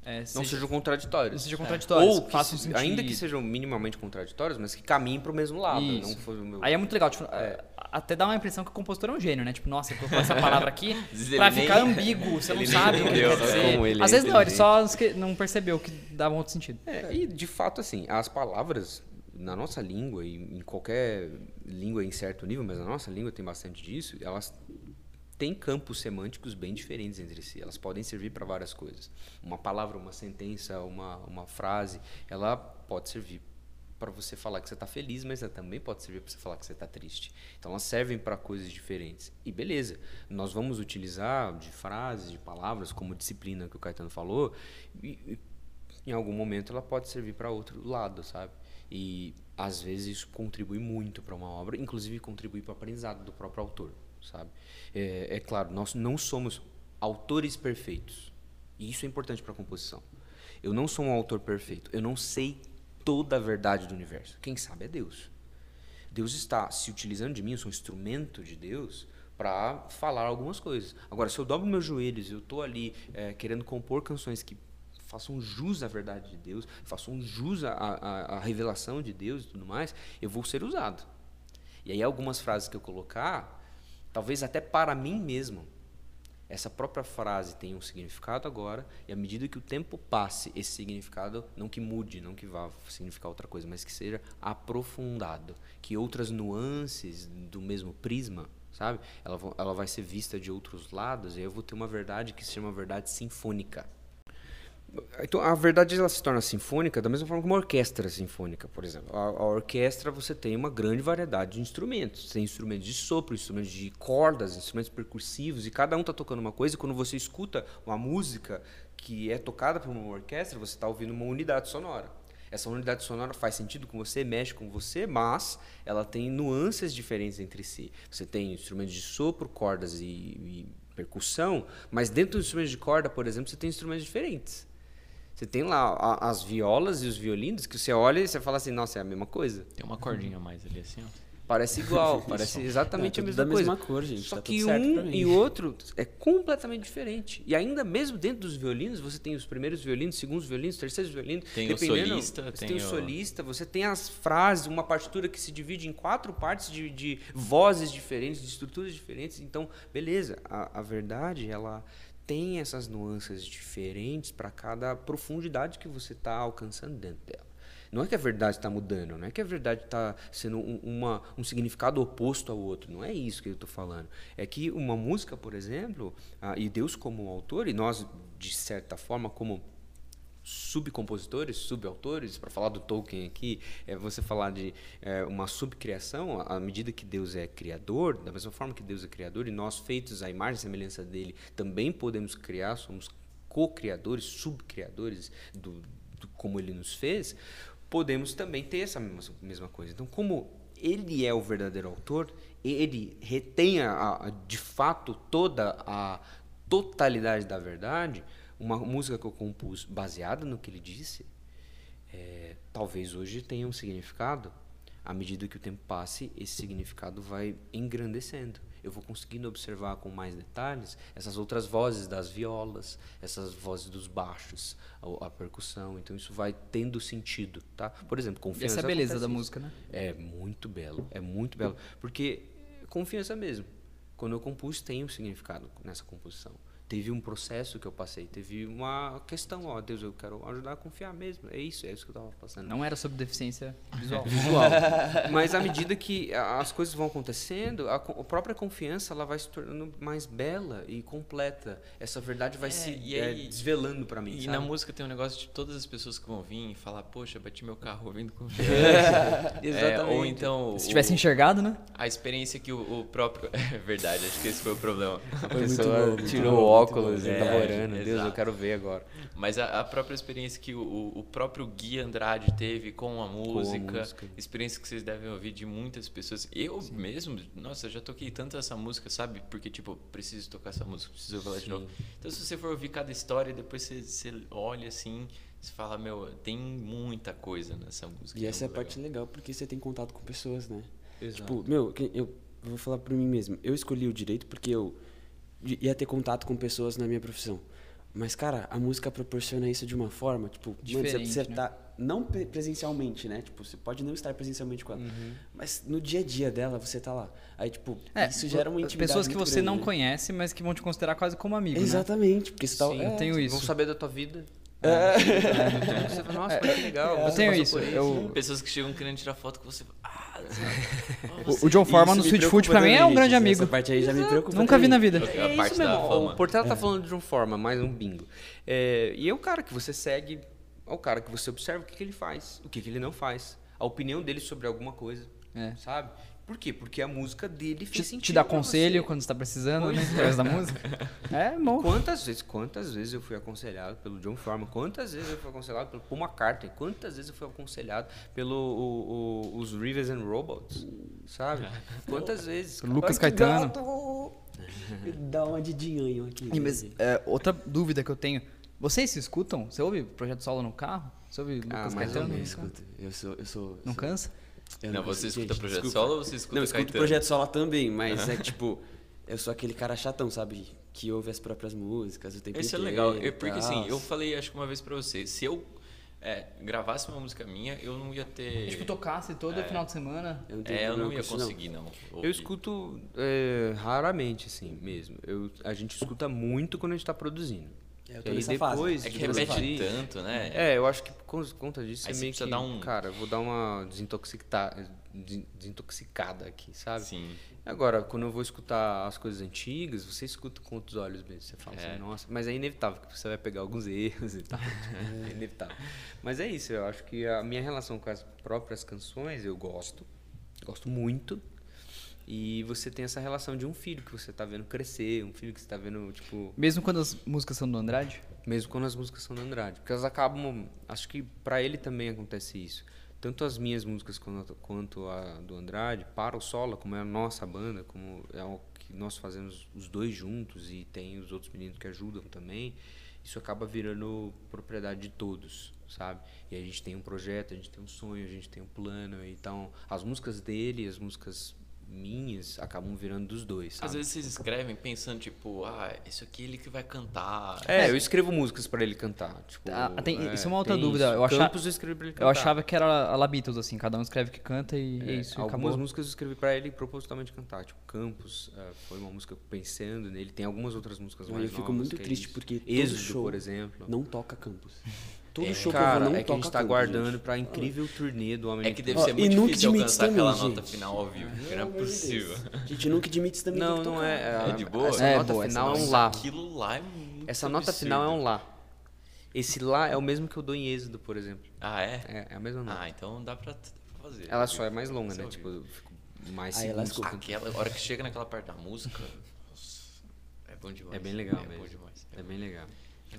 é, Não seja, sejam contraditórios. seja contraditórios, Ou que façam se- sentido. ainda que sejam minimamente contraditórios, mas que caminhem para o mesmo lado. Isso. Não for o meu... Aí é muito legal, tipo, é, até dá uma impressão que o compositor é um gênio, né? Tipo, nossa, ele colocou essa palavra aqui pra ficar nem- ambíguo, você não sabe o que quer dizer. Como ele é Às vezes não, ele só não percebeu que dava um outro sentido. É, e de fato, assim, as palavras na nossa língua, e em qualquer língua em certo nível, mas na nossa língua tem bastante disso, elas têm campos semânticos bem diferentes entre si. Elas podem servir para várias coisas. Uma palavra, uma sentença, uma, uma frase, ela pode servir para você falar que você está feliz, mas ela também pode servir para você falar que você está triste. Então elas servem para coisas diferentes. E beleza, nós vamos utilizar de frases, de palavras, como disciplina que o Caetano falou, e, em algum momento ela pode servir para outro lado, sabe? E às vezes isso contribui muito para uma obra, inclusive contribui para o aprendizado do próprio autor, sabe? É, é claro, nós não somos autores perfeitos. E isso é importante para a composição. Eu não sou um autor perfeito. Eu não sei toda a verdade do universo. Quem sabe é Deus. Deus está se utilizando de mim, eu sou um instrumento de Deus para falar algumas coisas. Agora, se eu dobro meus joelhos, eu estou ali eh, querendo compor canções que façam jus à verdade de Deus, façam jus à, à, à revelação de Deus e tudo mais, eu vou ser usado. E aí algumas frases que eu colocar, talvez até para mim mesmo, essa própria frase tem um significado agora, e à medida que o tempo passe, esse significado não que mude, não que vá significar outra coisa, mas que seja aprofundado, que outras nuances do mesmo prisma, sabe? Ela, ela vai ser vista de outros lados, e eu vou ter uma verdade que se chama verdade sinfônica. Então, a verdade ela se torna sinfônica da mesma forma que uma orquestra sinfônica, por exemplo. A, a orquestra você tem uma grande variedade de instrumentos. Você tem instrumentos de sopro, instrumentos de cordas, instrumentos percussivos, e cada um está tocando uma coisa. E quando você escuta uma música que é tocada por uma orquestra, você está ouvindo uma unidade sonora. Essa unidade sonora faz sentido com você, mexe com você, mas ela tem nuances diferentes entre si. Você tem instrumentos de sopro, cordas e, e percussão, mas dentro dos instrumentos de corda, por exemplo, você tem instrumentos diferentes. Você tem lá a- as violas e os violinos que você olha e você fala assim, nossa, é a mesma coisa. Tem uma cordinha a mais ali assim, ó. Parece igual, parece exatamente É, a mesma da coisa. mesma cor, gente, Só tá que tudo certo pra um e o outro é completamente diferente. E ainda mesmo dentro dos violinos, você tem os primeiros violinos, segundos violinos, terceiros violinos. Tem o solista, você tem tem o o- solista, você tem as frases, uma partitura que se divide em quatro partes de, de vozes diferentes, de estruturas diferentes. Então, beleza, a, a verdade, ela tem essas nuances diferentes para cada profundidade que você está alcançando dentro dela. Não é que a verdade está mudando, não é que a verdade está sendo um, uma, um significado oposto ao outro. Não é isso que eu estou falando. É que uma música, por exemplo, e Deus como autor, e nós, de certa forma, como subcompositores, subautores, para falar do Tolkien aqui, é você falar de é, uma subcriação, à medida que Deus é criador, da mesma forma que Deus é criador, e nós, feitos à imagem e semelhança dele, também podemos criar, somos co-criadores, subcriadores do, do como ele nos fez, podemos também ter essa mesma, mesma coisa. Então, como ele é o verdadeiro autor, ele retém a, a- de fato toda a totalidade da verdade, uma música que eu compus baseada no que ele disse, é, talvez hoje tenha um significado. À medida que o tempo passe, esse significado vai engrandecendo. eu vou conseguindo observar com mais detalhes essas outras vozes das violas, essas vozes dos baixos, a, a percussão. Então isso vai tendo sentido, tá? Por exemplo, confiança. Essa é a beleza da acontece música, né? isso. É muito belo, é muito belo, porque confiança mesmo. Quando eu compus tem um significado nessa composição. Teve um processo que eu passei, teve uma questão, ó, Deus, eu quero ajudar a confiar mesmo. É isso, é isso que eu tava passando Não era sobre deficiência visual. visual. Mas à medida que as coisas vão acontecendo, a, a própria confiança ela vai se tornando mais bela e completa. Essa verdade vai É, se e é, desvelando para mim. E sabe? na música tem um negócio de todas as pessoas que vão vir e falar, poxa, bati meu carro ouvindo com É, Exatamente. ou então. Se o- tivesse enxergado, né? A experiência que o, o próprio. É verdade, acho que esse foi o problema. A Foi muito pessoa bom, muito tirou bom, o muito óculos É, tá orando. Deus, eu exato. quero ver agora. Mas a, a própria experiência que o, o próprio Gui Andrade teve com a música, música. experiência que vocês devem ouvir de muitas pessoas. Eu mesmo, nossa, já toquei tanto essa música, sabe? Porque, tipo, preciso tocar essa música, preciso ouvir ela de Sim. novo. Então, se você for ouvir cada história, depois você, você olha assim, você fala, meu, tem muita coisa nessa música. E essa é a muito parte legal porque você tem contato com pessoas, né? Exato. Tipo, meu, eu vou falar por mim mesmo. Eu escolhi o direito porque eu ia ter contato com pessoas na minha profissão. Mas, cara, a música proporciona isso de uma forma, tipo, mano, você, Diferente, você né? tá. Não pre- presencialmente, né? Tipo, você pode não estar presencialmente com ela. Mas no dia a dia dela, você tá lá. Aí, tipo, É, isso gera uma intimidade. pessoas que muito você grande, não né? conhece, mas que vão te considerar quase como amigo, né? Exatamente, porque você tá. Sim, é, eu tenho isso. Vão saber da tua vida. É. Você fala, nossa, que legal. Eu tenho isso. Eu, Pessoas que chegam querendo tirar foto com você. Ah, o, o John Forman no Sweet Food pra mim é um grande amigo. Essa parte aí já me preocupa. Nunca vi na vida. É parte isso da mesmo. fama. O Portela tá falando de uma forma, mais um bingo. É, e é o cara que você segue, é o cara que você observa o que, que ele faz, o que, que ele não faz, a opinião dele sobre alguma coisa, É. sabe? Por quê? Porque a música dele fez Te, sentido. te dá conselho você. quando você tá precisando, Pois né? é. Através da música. É, bom. Quantas vezes, quantas vezes eu fui aconselhado pelo John Forman? Quantas vezes eu fui aconselhado pelo Paul McCartney? Quantas vezes eu fui aconselhado pelo o- o- os Rivers and Robots? Sabe? Quantas vezes? Lucas Caetano. gato! Dá uma de dinhanho aqui. E, mas, é, outra dúvida que eu tenho. Vocês se escutam? Você ouve Projeto Solo no carro? Você ouve Ah, Lucas mais ou Caetano? Eu escuto. Eu sou. Eu sou Não sou- cansa? Eu Não, canso. você escuta Gente, Projeto desculpa. Solo ou você escuta Não, eu escuto? Projeto Solo também, mas é que, tipo, eu sou aquele cara chatão, sabe? Que ouve as próprias músicas o tempo Isso é inteiro. legal, e eu- porque tal. assim, eu falei acho que uma vez pra você, se eu é, gravasse uma música minha, eu não ia ter. Tipo, tocasse todo É. final de semana. Eu não É, eu não ia conseguir, não. Eu ouvir. escuto é, raramente, assim, mesmo. Eu, a gente escuta muito quando a gente tá produzindo. É, eu E tô aí nessa depois fase. É que repete tanto, né? É, eu acho que por conta disso Aí é você meio precisa que, dar um- cara, eu vou dar uma desintoxicada, des- desintoxicada aqui, sabe? Sim. Agora, quando eu vou escutar as coisas antigas, você escuta com outros olhos mesmo. Você fala É. assim, nossa, mas é inevitável que você vai pegar alguns erros e tal. é inevitável. Mas é isso, eu acho que a minha relação com as próprias canções, eu gosto. Gosto muito. E você tem essa relação de um filho que você tá vendo crescer, um filho que você tá vendo, tipo, Mesmo quando as músicas são do Andrade? mesmo quando as músicas são do Andrade. Porque elas acabam. Acho que pra ele também acontece isso. Tanto as minhas músicas quanto, quanto a do Andrade, para o solo, como é a nossa banda, como é o que nós fazemos os dois juntos e tem os outros meninos que ajudam também, isso acaba virando propriedade de todos, sabe? E a gente tem um projeto, a gente tem um sonho, a gente tem um plano. Então, as músicas dele, as músicas minhas, acabam virando dos dois, sabe? Às vezes vocês escrevem pensando, tipo, ah, isso aqui é ele que vai cantar. É, eu escrevo músicas pra ele cantar. Tipo, Ah, tem- isso é uma outra dúvida. isso. Eu achava- Campos eu escrevi pra ele cantar. Eu achava que era a La Beatles, assim, cada um escreve o que canta e é, É, isso. algumas acabou. músicas eu escrevi pra ele propositalmente cantar. Tipo, Campos eh, foi uma música pensando nele. Tem algumas outras músicas Eu mais fico novas muito é triste porque Êxodo, show por exemplo. Não toca Campos. Todo É, show que eu vou cara, não é que a gente tá Campos, guardando gente. pra incrível turnê do Homem É que deve Ó, ser muito difícil alcançar aquela também, nota gente. final ao vivo, não é possível. Deus. Gente, Nuke Dimitz também Não, não tocar. é. É de boa? Essa É nota boa, essa final é nota- um lá. Aquilo lá é muito Essa nota absurdo. final é um lá. Esse lá é o mesmo que eu dou em Êxodo, por exemplo. Ah, é? É, é a mesma nota. Ah, então dá pra, dá pra fazer. Ela só é mais longa, né? Tipo, eu fico mais Aí segundos. Aquela hora que chega naquela parte da música, nossa, é bom demais. É bem legal É mesmo. bom demais. É bem legal.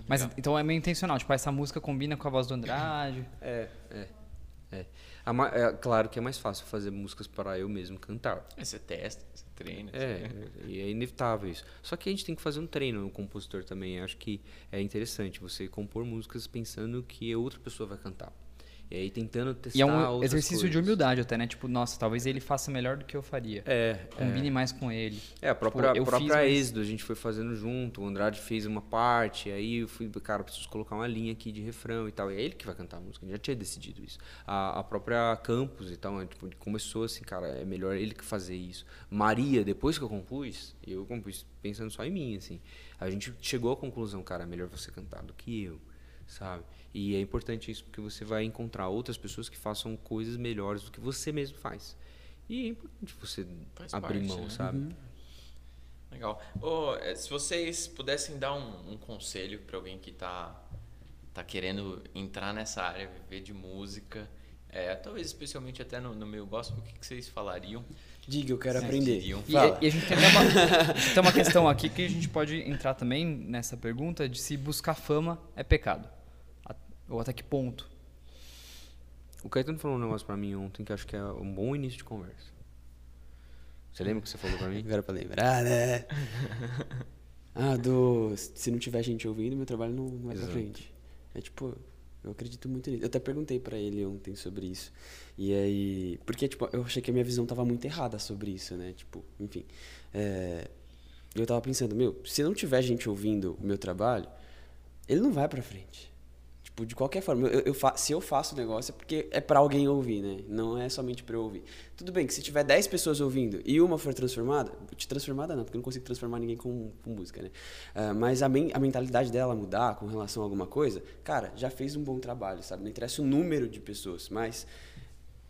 Mas legal. então é meio intencional, tipo, essa música combina com a voz do Andrade. É, é. É. Ma- é claro que é mais fácil fazer músicas para eu mesmo cantar. Aí você testa, você treina. É, e é inevitável isso. Só que a gente tem que fazer um treino no compositor também. Eu acho que é interessante você compor músicas pensando que outra pessoa vai cantar. E aí tentando testar E é um exercício de coisas. humildade até, né? Tipo, nossa, talvez ele faça melhor do que eu faria. É, Combine mais com ele. É, a própria, Tipo, eu própria fiz, mas- Êxodo a gente foi fazendo junto, o Andrade fez uma parte, aí eu fui, cara, preciso colocar uma linha aqui de refrão e tal. E é ele que vai cantar a música, a gente já tinha decidido isso. A, a própria Campos e tal, né, tipo, começou assim, cara, é melhor ele que fazer isso. Maria, depois que eu compus, eu compus pensando só em mim, assim. A gente chegou à conclusão, cara, é melhor você cantar do que eu, sabe? E é importante isso porque você vai encontrar outras pessoas que façam coisas melhores do que você mesmo faz. E é importante você Faz abrir parte, mão, né? sabe? Legal. Ô, eh, se vocês pudessem dar um, um conselho para alguém que tá, tá querendo entrar nessa área, viver de música, é, talvez especialmente até no, no meio gospel, o que, que vocês falariam? Diga, eu quero Sim, aprender. E, Fala. e a gente tem uma, a gente tem uma questão aqui que a gente pode entrar também nessa pergunta de se buscar fama é pecado. Ou até que ponto. O Caetano falou um negócio pra mim ontem que eu acho que é um bom início de conversa. Você lembra o que você falou pra mim? Agora pra lembrar, né? Ah, do. Se não tiver gente ouvindo, meu trabalho não vai pra Exato. frente. É tipo, eu acredito muito nisso. Eu até perguntei pra ele ontem sobre isso. E aí. Porque, tipo, eu achei que a minha visão tava muito errada sobre isso, né? Tipo, enfim. É, eu tava pensando, meu, se não tiver gente ouvindo o meu trabalho, ele não vai pra frente. Tipo, de qualquer forma, eu, eu fa- se eu faço o negócio é porque é pra alguém ouvir, né? Não é somente pra eu ouvir. Tudo bem que se tiver 10 pessoas ouvindo e uma for transformada, te transformada não, porque eu não consigo transformar ninguém com, com música, né? Ah, mas a, men- a mentalidade dela mudar com relação a alguma coisa, cara, já fez um bom trabalho, sabe? Não interessa o número de pessoas, mas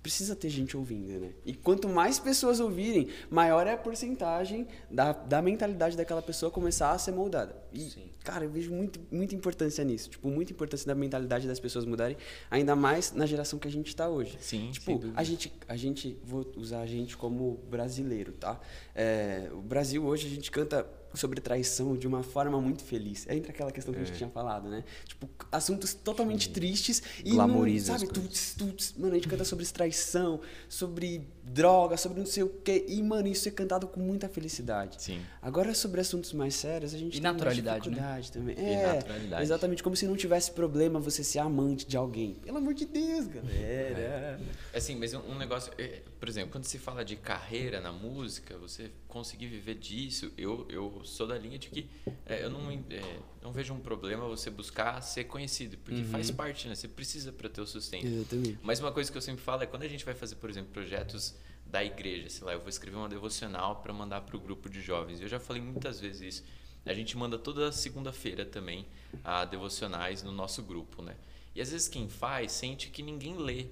precisa ter gente ouvindo, né? E quanto mais pessoas ouvirem, maior é a porcentagem da, da mentalidade daquela pessoa começar a ser moldada. E, cara, eu vejo muito, muita importância nisso. Tipo, muita importância da mentalidade das pessoas mudarem, ainda mais na geração que a gente está hoje. Sim, Tipo, a gente, a gente, vou usar a gente como brasileiro, tá? É, o Brasil hoje, a gente canta sobre traição de uma forma muito feliz. Entra aquela questão que a gente tinha falado, né? Tipo, assuntos totalmente tristes e não, Glamoriza as sabe, tuts, tuts. Mano, a gente canta sobre traição, sobre droga, sobre não sei o quê. E, mano, isso é cantado com muita felicidade. Sim. Agora, sobre assuntos mais sérios, a gente E tem naturalidade, né? dificuldade também. E É, naturalidade. exatamente. Como se não tivesse problema você ser amante de alguém. Pelo amor de Deus, É. galera. Assim, mas um, um negócio, é, por exemplo, quando se fala de carreira na música, você conseguir viver disso, eu, eu sou da linha de que é, eu não, é, não vejo um problema você buscar ser conhecido, porque faz parte, né? Você precisa para ter o sustento. Exatamente. Mas uma coisa que eu sempre falo é quando a gente vai fazer, por exemplo, projetos da igreja, sei lá, eu vou escrever uma devocional para mandar para o grupo de jovens. Eu já falei muitas vezes isso. A gente manda toda segunda-feira também a devocionais no nosso grupo, né? E às vezes quem faz sente que ninguém lê.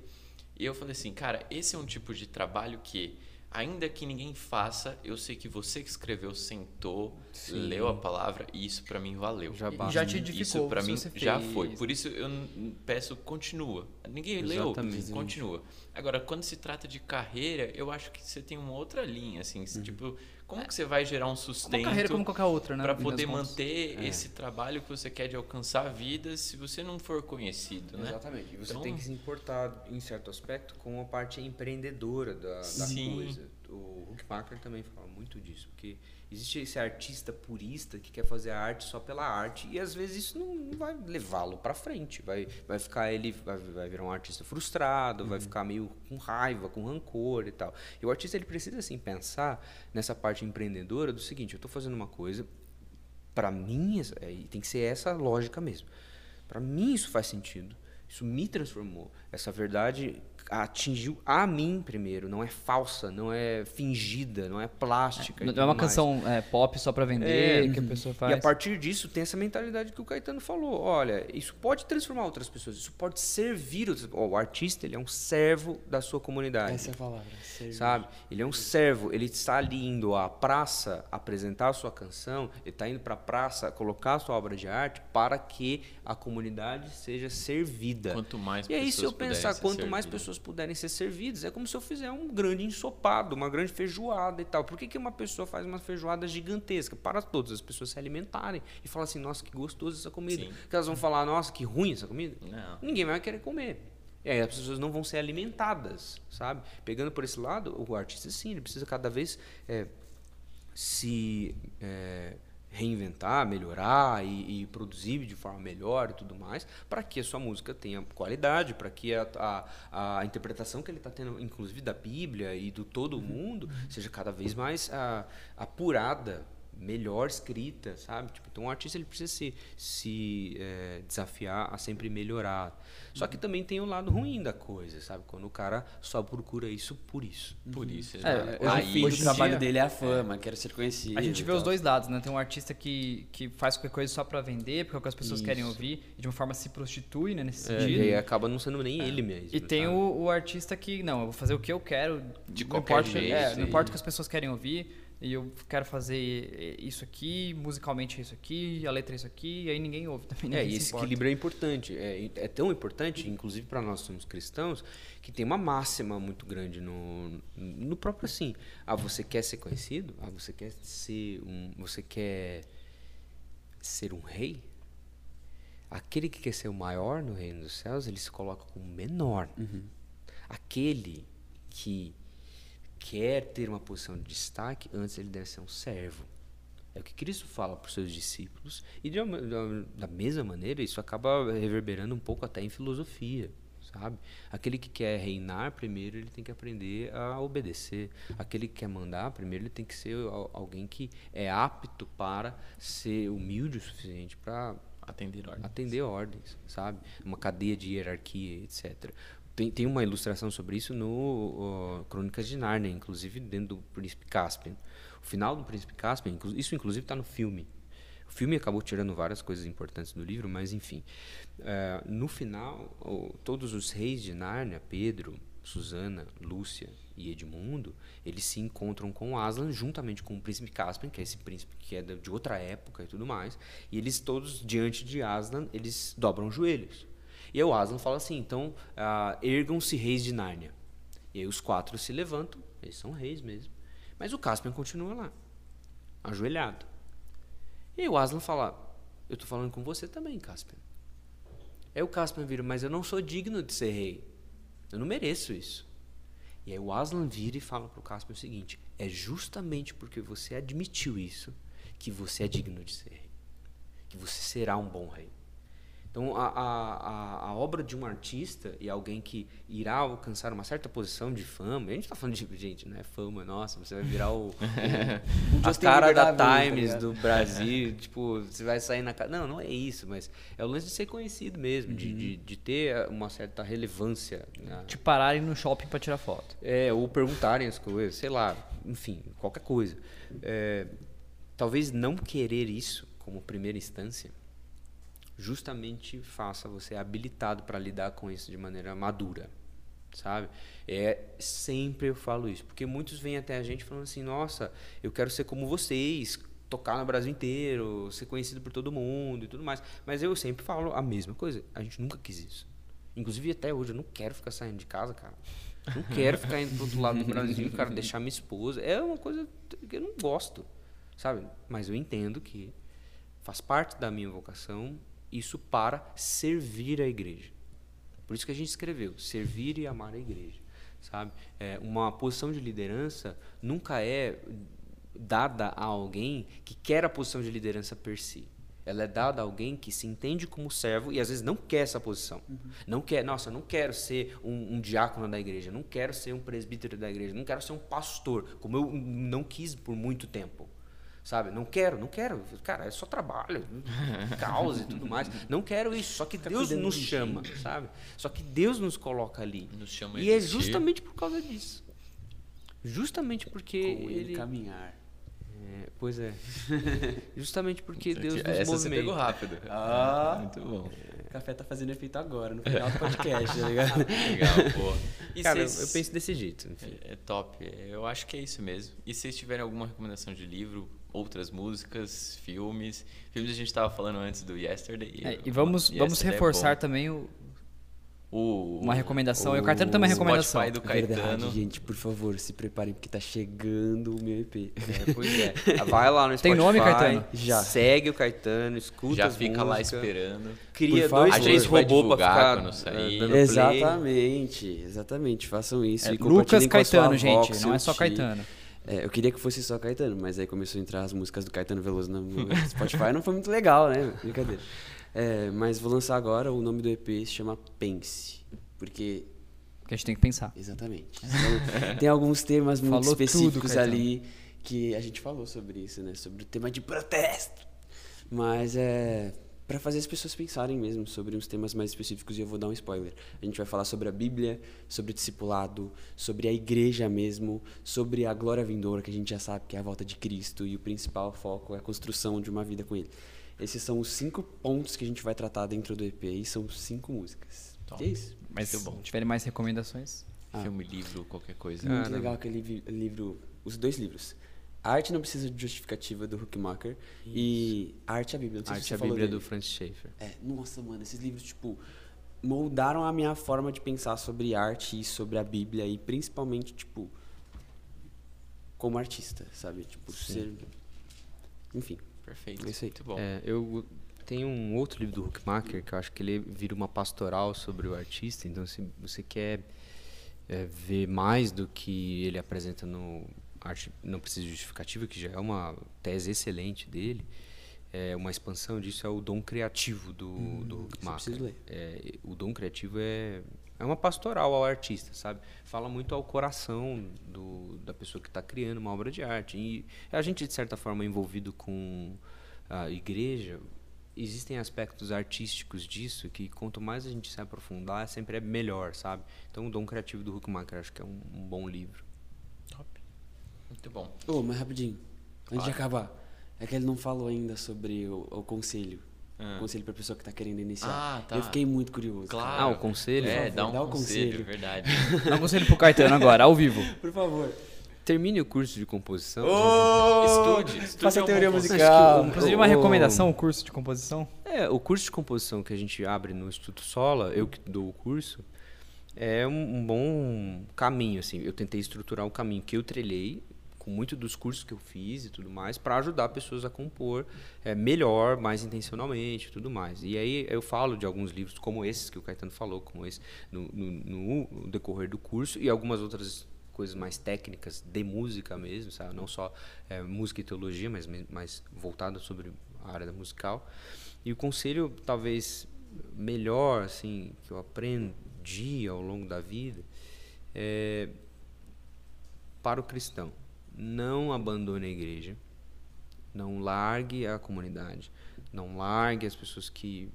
E eu falei assim, cara, esse é um tipo de trabalho que ainda que ninguém faça, eu sei que você que escreveu sentou, leu a palavra e isso para mim valeu. Já E basta. já te edificou. Isso pra se mim você já fez. foi. Por isso eu peço continua. Ninguém leu, Exatamente. continua. Agora, quando se trata de carreira, eu acho que você tem uma outra linha, assim, tipo, como que você vai gerar um Uma sustento carreira como qualquer outra, né? para poder manter esse trabalho que você quer de alcançar vidas se você não for conhecido, né? Exatamente. E você Então- tem que se importar, em certo aspecto, com a parte empreendedora da, da Sim. coisa. O Huckmacher também fala muito disso, porque existe esse artista purista que quer fazer a arte só pela arte e às vezes isso não, não vai levá-lo para frente, vai, vai ficar ele vai, vai virar um artista frustrado, vai ficar meio com raiva, com rancor e tal. E o artista ele precisa assim pensar nessa parte empreendedora do seguinte, eu estou fazendo uma coisa para mim é, e tem que ser essa lógica mesmo. Para mim isso faz sentido. Isso me transformou. Essa verdade atingiu a mim primeiro. Não é falsa, não é fingida, não é plástica. e Não é uma mais. canção é, pop só pra vender É, que a pessoa E faz. a partir disso tem essa mentalidade que o Caetano falou. Olha, isso pode transformar outras pessoas, isso pode servir outras Ó, O artista ele é um servo da sua comunidade. Essa é a palavra. servir. Sabe? Ele é um servo, ele está ali indo à praça apresentar a sua canção, ele está indo para a praça colocar a sua obra de arte para que a comunidade seja servida. Quanto mais E aí, se eu pensar quanto mais pessoas puderem ser servidas, é como se eu fizer um grande ensopado, uma grande feijoada e tal. Por que, que uma pessoa faz uma feijoada gigantesca? Para todas as pessoas se alimentarem e falar assim, nossa, que gostoso essa comida. Sim. Que elas vão falar, nossa, que ruim essa comida. Não. Ninguém vai querer comer. E aí as pessoas não vão ser alimentadas, sabe? Pegando por esse lado, o artista sim, ele precisa cada vez é, se é, reinventar, melhorar e, e, produzir de forma melhor e tudo mais, para que a sua música tenha qualidade, para que a, a, a, interpretação que ele está tendo, inclusive da Bíblia e do todo o mundo, seja cada vez mais a, apurada melhor escrita, sabe? Tipo, então o artista ele precisa se, se é, desafiar a sempre melhorar. Só que também tem o lado ruim da coisa, sabe? Quando o cara só procura isso por isso. Por isso. É, hoje Aí, o trabalho dele é a fama, é. quero ser conhecido. A gente vê os dois lados, né? Tem um artista que, que faz qualquer coisa só para vender, porque é o que as pessoas isso. querem ouvir, e de uma forma se prostitui, né? Nesse é, sentido. E acaba não sendo nem é. ele mesmo. E tem o, o, artista que, não, eu vou fazer o que eu quero. De qualquer importa, jeito. É, não importa o que as pessoas querem ouvir e eu quero fazer isso aqui, musicalmente é isso aqui, a letra é isso aqui, e aí ninguém ouve também. É, e esse equilíbrio é importante. É, é tão importante, inclusive para nós somos cristãos, que tem uma máxima muito grande no, no próprio assim. Ah, você quer ser conhecido? Ah, você quer ser um. Você quer ser um rei? Aquele que quer ser o maior no reino dos céus, ele se coloca como menor. Uhum. Aquele que quer ter uma posição de destaque, antes ele deve ser um servo. É o que Cristo fala para os seus discípulos. E uma, da mesma maneira, isso acaba reverberando um pouco até em filosofia, sabe? Aquele que quer reinar, primeiro ele tem que aprender a obedecer. Aquele que quer mandar, primeiro ele tem que ser alguém que é apto para ser humilde o suficiente para atender ordens. atender ordens, sabe? Uma cadeia de hierarquia, etc. Tem, tem uma ilustração sobre isso no uh, Crônicas de Nárnia, inclusive dentro do Príncipe Caspian. O final do Príncipe Caspian, isso inclusive está no filme. O filme acabou tirando várias coisas importantes do livro, mas enfim. Uh, no final, uh, todos os reis de Nárnia, Pedro, Susana, Lúcia e Edmundo, eles se encontram com Aslan juntamente com o príncipe Caspian, que é esse príncipe que é de outra época e tudo mais, e eles todos diante de Aslan, eles dobram os joelhos. E o Aslan fala assim: então, uh, ergam-se reis de Nárnia. E aí os quatro se levantam, eles são reis mesmo. Mas o Caspian continua lá, ajoelhado. E aí o Aslan fala: eu estou falando com você também, Caspian. Aí o Caspian vira: mas eu não sou digno de ser rei. Eu não mereço isso. E aí o Aslan vira e fala para o Caspian o seguinte: é justamente porque você admitiu isso que você é digno de ser rei. Que você será um bom rei. Então, a, a, a, obra de um artista e alguém que irá alcançar uma certa posição de fama, a gente está falando de gente, não é fama, nossa, você vai virar o, o a cara da tá Times tá do Brasil, tipo, você vai sair na cara. Não, não é isso, mas é o lance de ser conhecido mesmo, uhum. de, de, de, ter uma certa relevância. Né? Te pararem no shopping para tirar foto. É, ou perguntarem as coisas, sei lá, enfim, qualquer coisa. É, talvez não querer isso como primeira instância justamente faça você habilitado para lidar com isso de maneira madura, sabe? É sempre eu falo isso, porque muitos vêm até a gente falando assim: "Nossa, eu quero ser como vocês, tocar no Brasil inteiro, ser conhecido por todo mundo e tudo mais". Mas eu sempre falo a mesma coisa. A gente nunca quis isso. Inclusive até hoje eu não quero ficar saindo de casa, cara. Não quero ficar indo pro outro lado do Brasil, cara, deixar minha esposa. É uma coisa que eu não gosto, sabe? Mas eu entendo que faz parte da minha vocação isso para servir a igreja. Por isso que a gente escreveu, servir e amar a igreja, sabe? É, uma posição de liderança nunca é dada a alguém que quer a posição de liderança per si. Ela é dada a alguém que se entende como servo e às vezes não quer essa posição. Uhum. Não quer, nossa, eu não quero ser um, um, diácono da igreja, não quero ser um presbítero da igreja, não quero ser um pastor, como eu não quis por muito tempo sabe? Não quero, não quero. Cara, é só trabalho, causa e tudo mais. Não quero isso. Só que Deus nos chama, sabe? Só que Deus nos coloca ali. Nos chama e é justamente por causa disso. Justamente porque Com ele, caminhar. É, pois é. Justamente porque Deus nos Essa movimenta. você pegou rápido. Ah, muito bom. O café tá fazendo efeito agora, no final do podcast, tá ligado? Legal, pô. E Cara, cês... eu penso desse jeito. É, é, top. Eu acho que é isso mesmo. E se vocês tiverem alguma recomendação de livro, outras músicas, filmes. Filmes a gente estava falando antes do Yesterday. É, e vamos, vamos é reforçar é também o, o, uma recomendação. O, e o Caetano também é uma recomendação. Spotify do Caetano. Verdade, gente, por favor, se preparem porque tá chegando o meu EP. É, pois é. Vai lá no Spotify. Tem nome, Caetano? Já. Segue o Caetano, escuta Já fica músicas, lá esperando. Cria dois, três robôs pra ficar quando sair. Uh, exatamente, exatamente. Façam isso. É, Lucas Caetano, gente. Não é só Caetano. É, eu queria que fosse só Caetano, mas aí começou a entrar as músicas do Caetano Veloso no Spotify, não foi muito legal, né? Brincadeira. É, mas vou lançar agora, o nome do EP se chama Pense, porque... Que a gente tem que pensar. Exatamente. Então, tem alguns temas muito Falou específicos tudo, ali que a gente falou sobre isso, né? Sobre o tema de protesto. Mas é para fazer as pessoas pensarem mesmo sobre uns temas mais específicos e eu vou dar um spoiler. A gente vai falar sobre a Bíblia, sobre discipulado, sobre a igreja mesmo, sobre a glória vindoura que a gente já sabe que é a volta de Cristo e o principal foco é a construção de uma vida com ele. Esses são os cinco pontos que a gente vai tratar dentro do EP e são cinco músicas. Top. É isso. Mas Muito bom. se tiverem mais recomendações. Ah. Filme, livro, qualquer coisa. Muito Ah, legal aquele livro, os dois livros. A Arte Não Precisa de Justificativa, do Huckmacher, e A Arte e a Bíblia. Não Arte é a Bíblia dele. do Francis Schaeffer. É, nossa, mano, esses livros, tipo, moldaram a minha forma de pensar sobre arte e sobre a Bíblia, e principalmente, tipo, como artista, sabe? Tipo, ser... Enfim, Perfeito. É isso aí. Muito bom. É, eu tenho um outro livro do Huckmacher que eu acho que ele vira uma pastoral sobre o artista. Então, se você quer é, ver mais do que ele apresenta no Arte Não Precisa de Justificativa, que já é uma tese excelente dele, é, uma expansão disso é o dom criativo do, do Huckmacher. preciso ler. É, o dom criativo é, é uma pastoral ao artista, sabe? Fala muito ao coração do, da pessoa que está criando uma obra de arte. E a gente, de certa forma, envolvido com a igreja, existem aspectos artísticos disso que quanto mais a gente se aprofundar, sempre é melhor, sabe? Então, o dom criativo do Huckmacher acho que é um, um bom livro. Muito bom. Ô, mas rapidinho, antes de acabar, é que ele não falou ainda sobre o, o conselho. O conselho pra pessoa que tá querendo iniciar. Ah, tá. Eu fiquei muito curioso. Claro. Ah, o conselho? É, dá um dá o conselho, conselho. verdade. Dá um conselho pro Caetano agora, ao vivo. Por favor. Termine o curso de composição. Estude, estude Faça é teoria musical. Inclusive, uma o- recomendação, o curso de composição. É, o curso de composição que a gente abre no Instituto Sola, eu que dou o curso, é um, um bom caminho, assim. Eu tentei estruturar o caminho que eu trilhei, com muito dos cursos que eu fiz e tudo mais, para ajudar pessoas a compor é, melhor, mais intencionalmente e tudo mais. E aí eu falo de alguns livros como esses que o Caetano falou, como esse, no, no- no decorrer do curso, e algumas outras coisas mais técnicas de música mesmo, sabe? Não só é, música e teologia, mas mais voltada sobre a área musical. E o conselho talvez melhor assim que eu aprendi ao longo da vida é para o cristão, não abandone a igreja, não largue a comunidade, não largue as pessoas que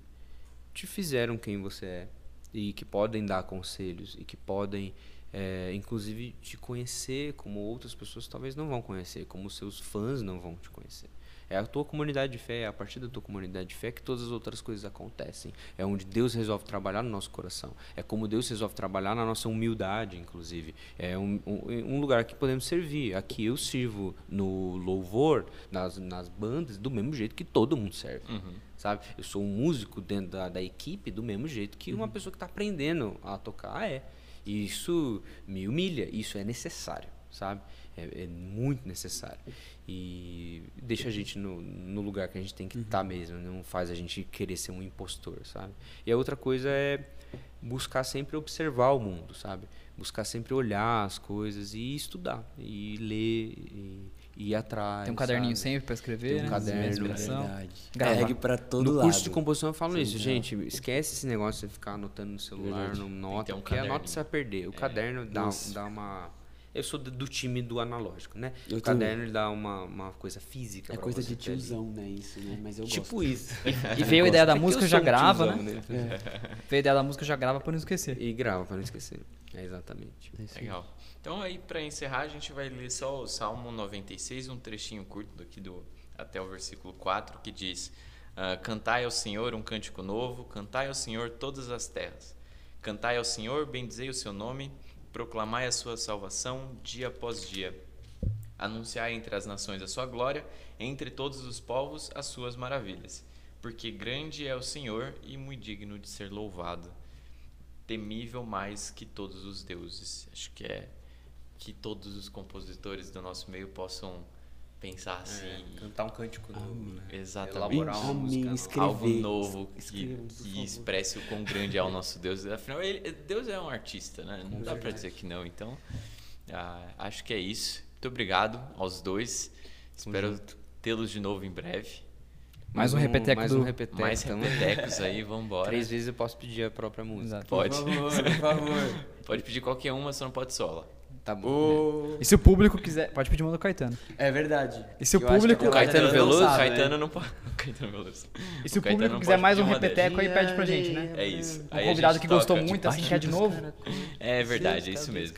te fizeram quem você é e que podem dar conselhos e que podem é, inclusive te conhecer como outras pessoas talvez não vão conhecer, como seus fãs não vão te conhecer. É a tua comunidade de fé, é a partir da tua comunidade de fé que todas as outras coisas acontecem. É onde Deus resolve trabalhar no nosso coração. É como Deus resolve trabalhar na nossa humildade, inclusive. É um, um, um lugar que podemos servir. Aqui eu sirvo no louvor, nas, nas bandas, do mesmo jeito que todo mundo serve sabe? Eu sou um músico dentro da, da equipe do mesmo jeito que uma pessoa que está aprendendo a tocar é. E isso me humilha, isso é necessário, sabe? É, é muito necessário. E deixa a gente no, no lugar que a gente tem que estar mesmo, não faz a gente querer ser um impostor, sabe? E a outra coisa é buscar sempre observar o mundo, sabe? Buscar sempre olhar as coisas e estudar, e ler, e, e ir atrás. Tem um caderninho sabe? sempre pra escrever, Tem um né? caderno, inspiração. Verdade. Carregue pra todo no lado. curso de composição eu falo Sim, isso, é. gente. Esquece esse negócio de ficar anotando no celular, Verdade. não Tem nota, um porque a nota você vai perder. O caderno dá, Nossa. dá uma. Eu sou do, time do analógico, né? Eu o caderno ele dá uma, uma coisa física. É coisa você de tiozão, né? Isso, né? Mas eu Tipo gosto. isso. E veio a ideia da É música, eu já um grava, tiozão, né? Veio a ideia da música, já grava pra não esquecer. E grava, pra não esquecer. É exatamente. É isso aí. Legal. Então aí para encerrar a gente vai ler só o Salmo 96, um trechinho curto daqui do até o versículo 4 que diz: ah, Cantai ao Senhor um cântico novo, cantai ao Senhor todas as terras. Cantai ao Senhor, bendizei o seu nome, proclamai a sua salvação dia após dia. Anunciai entre as nações a sua glória, entre todos os povos as suas maravilhas. Porque grande é o Senhor e muito digno de ser louvado temível mais que todos os deuses. Acho que é que todos os compositores do nosso meio possam pensar assim, É, cantar um cântico novo, né? exatamente, Elaborar uma Amém. música nova. Escrever. algo novo que, que expresse o quão grande é o nosso Deus. Afinal, ele, Deus é um artista, né? Não dá pra dizer que não. Então, ah, acho que é isso. Muito obrigado aos dois. Espero tê-los de novo em breve. Mais um repeteco mais do- um repeteco. Mais então. repetecos aí, vambora. Três vezes eu posso pedir a própria música. Exato. Pode. Por favor, por favor. Pode pedir qualquer uma, só não pode sola. Tá bom. Ô, E se o público quiser. Pode pedir uma do Caetano. É verdade. E se o Eu público- lá Caetano Veloso? sabe, Caetano né? não pode. Caetano Veloso. E se o, público quiser mais um repeteco aí, pede pra gente, né? É isso. Um Aí convidado que gostou muito, assim, quer de novo. É verdade, é isso mesmo.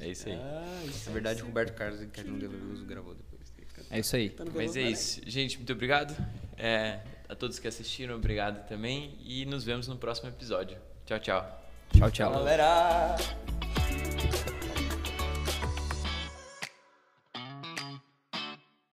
É isso aí. Ah, Na verdade, Roberto Carlos e Caetano Veloso gravou depois. É isso aí. Mas é isso. Gente, muito obrigado. É, a todos que assistiram, obrigado também. E nos vemos no próximo episódio. Tchau, tchau. Tchau, tchau. Galera!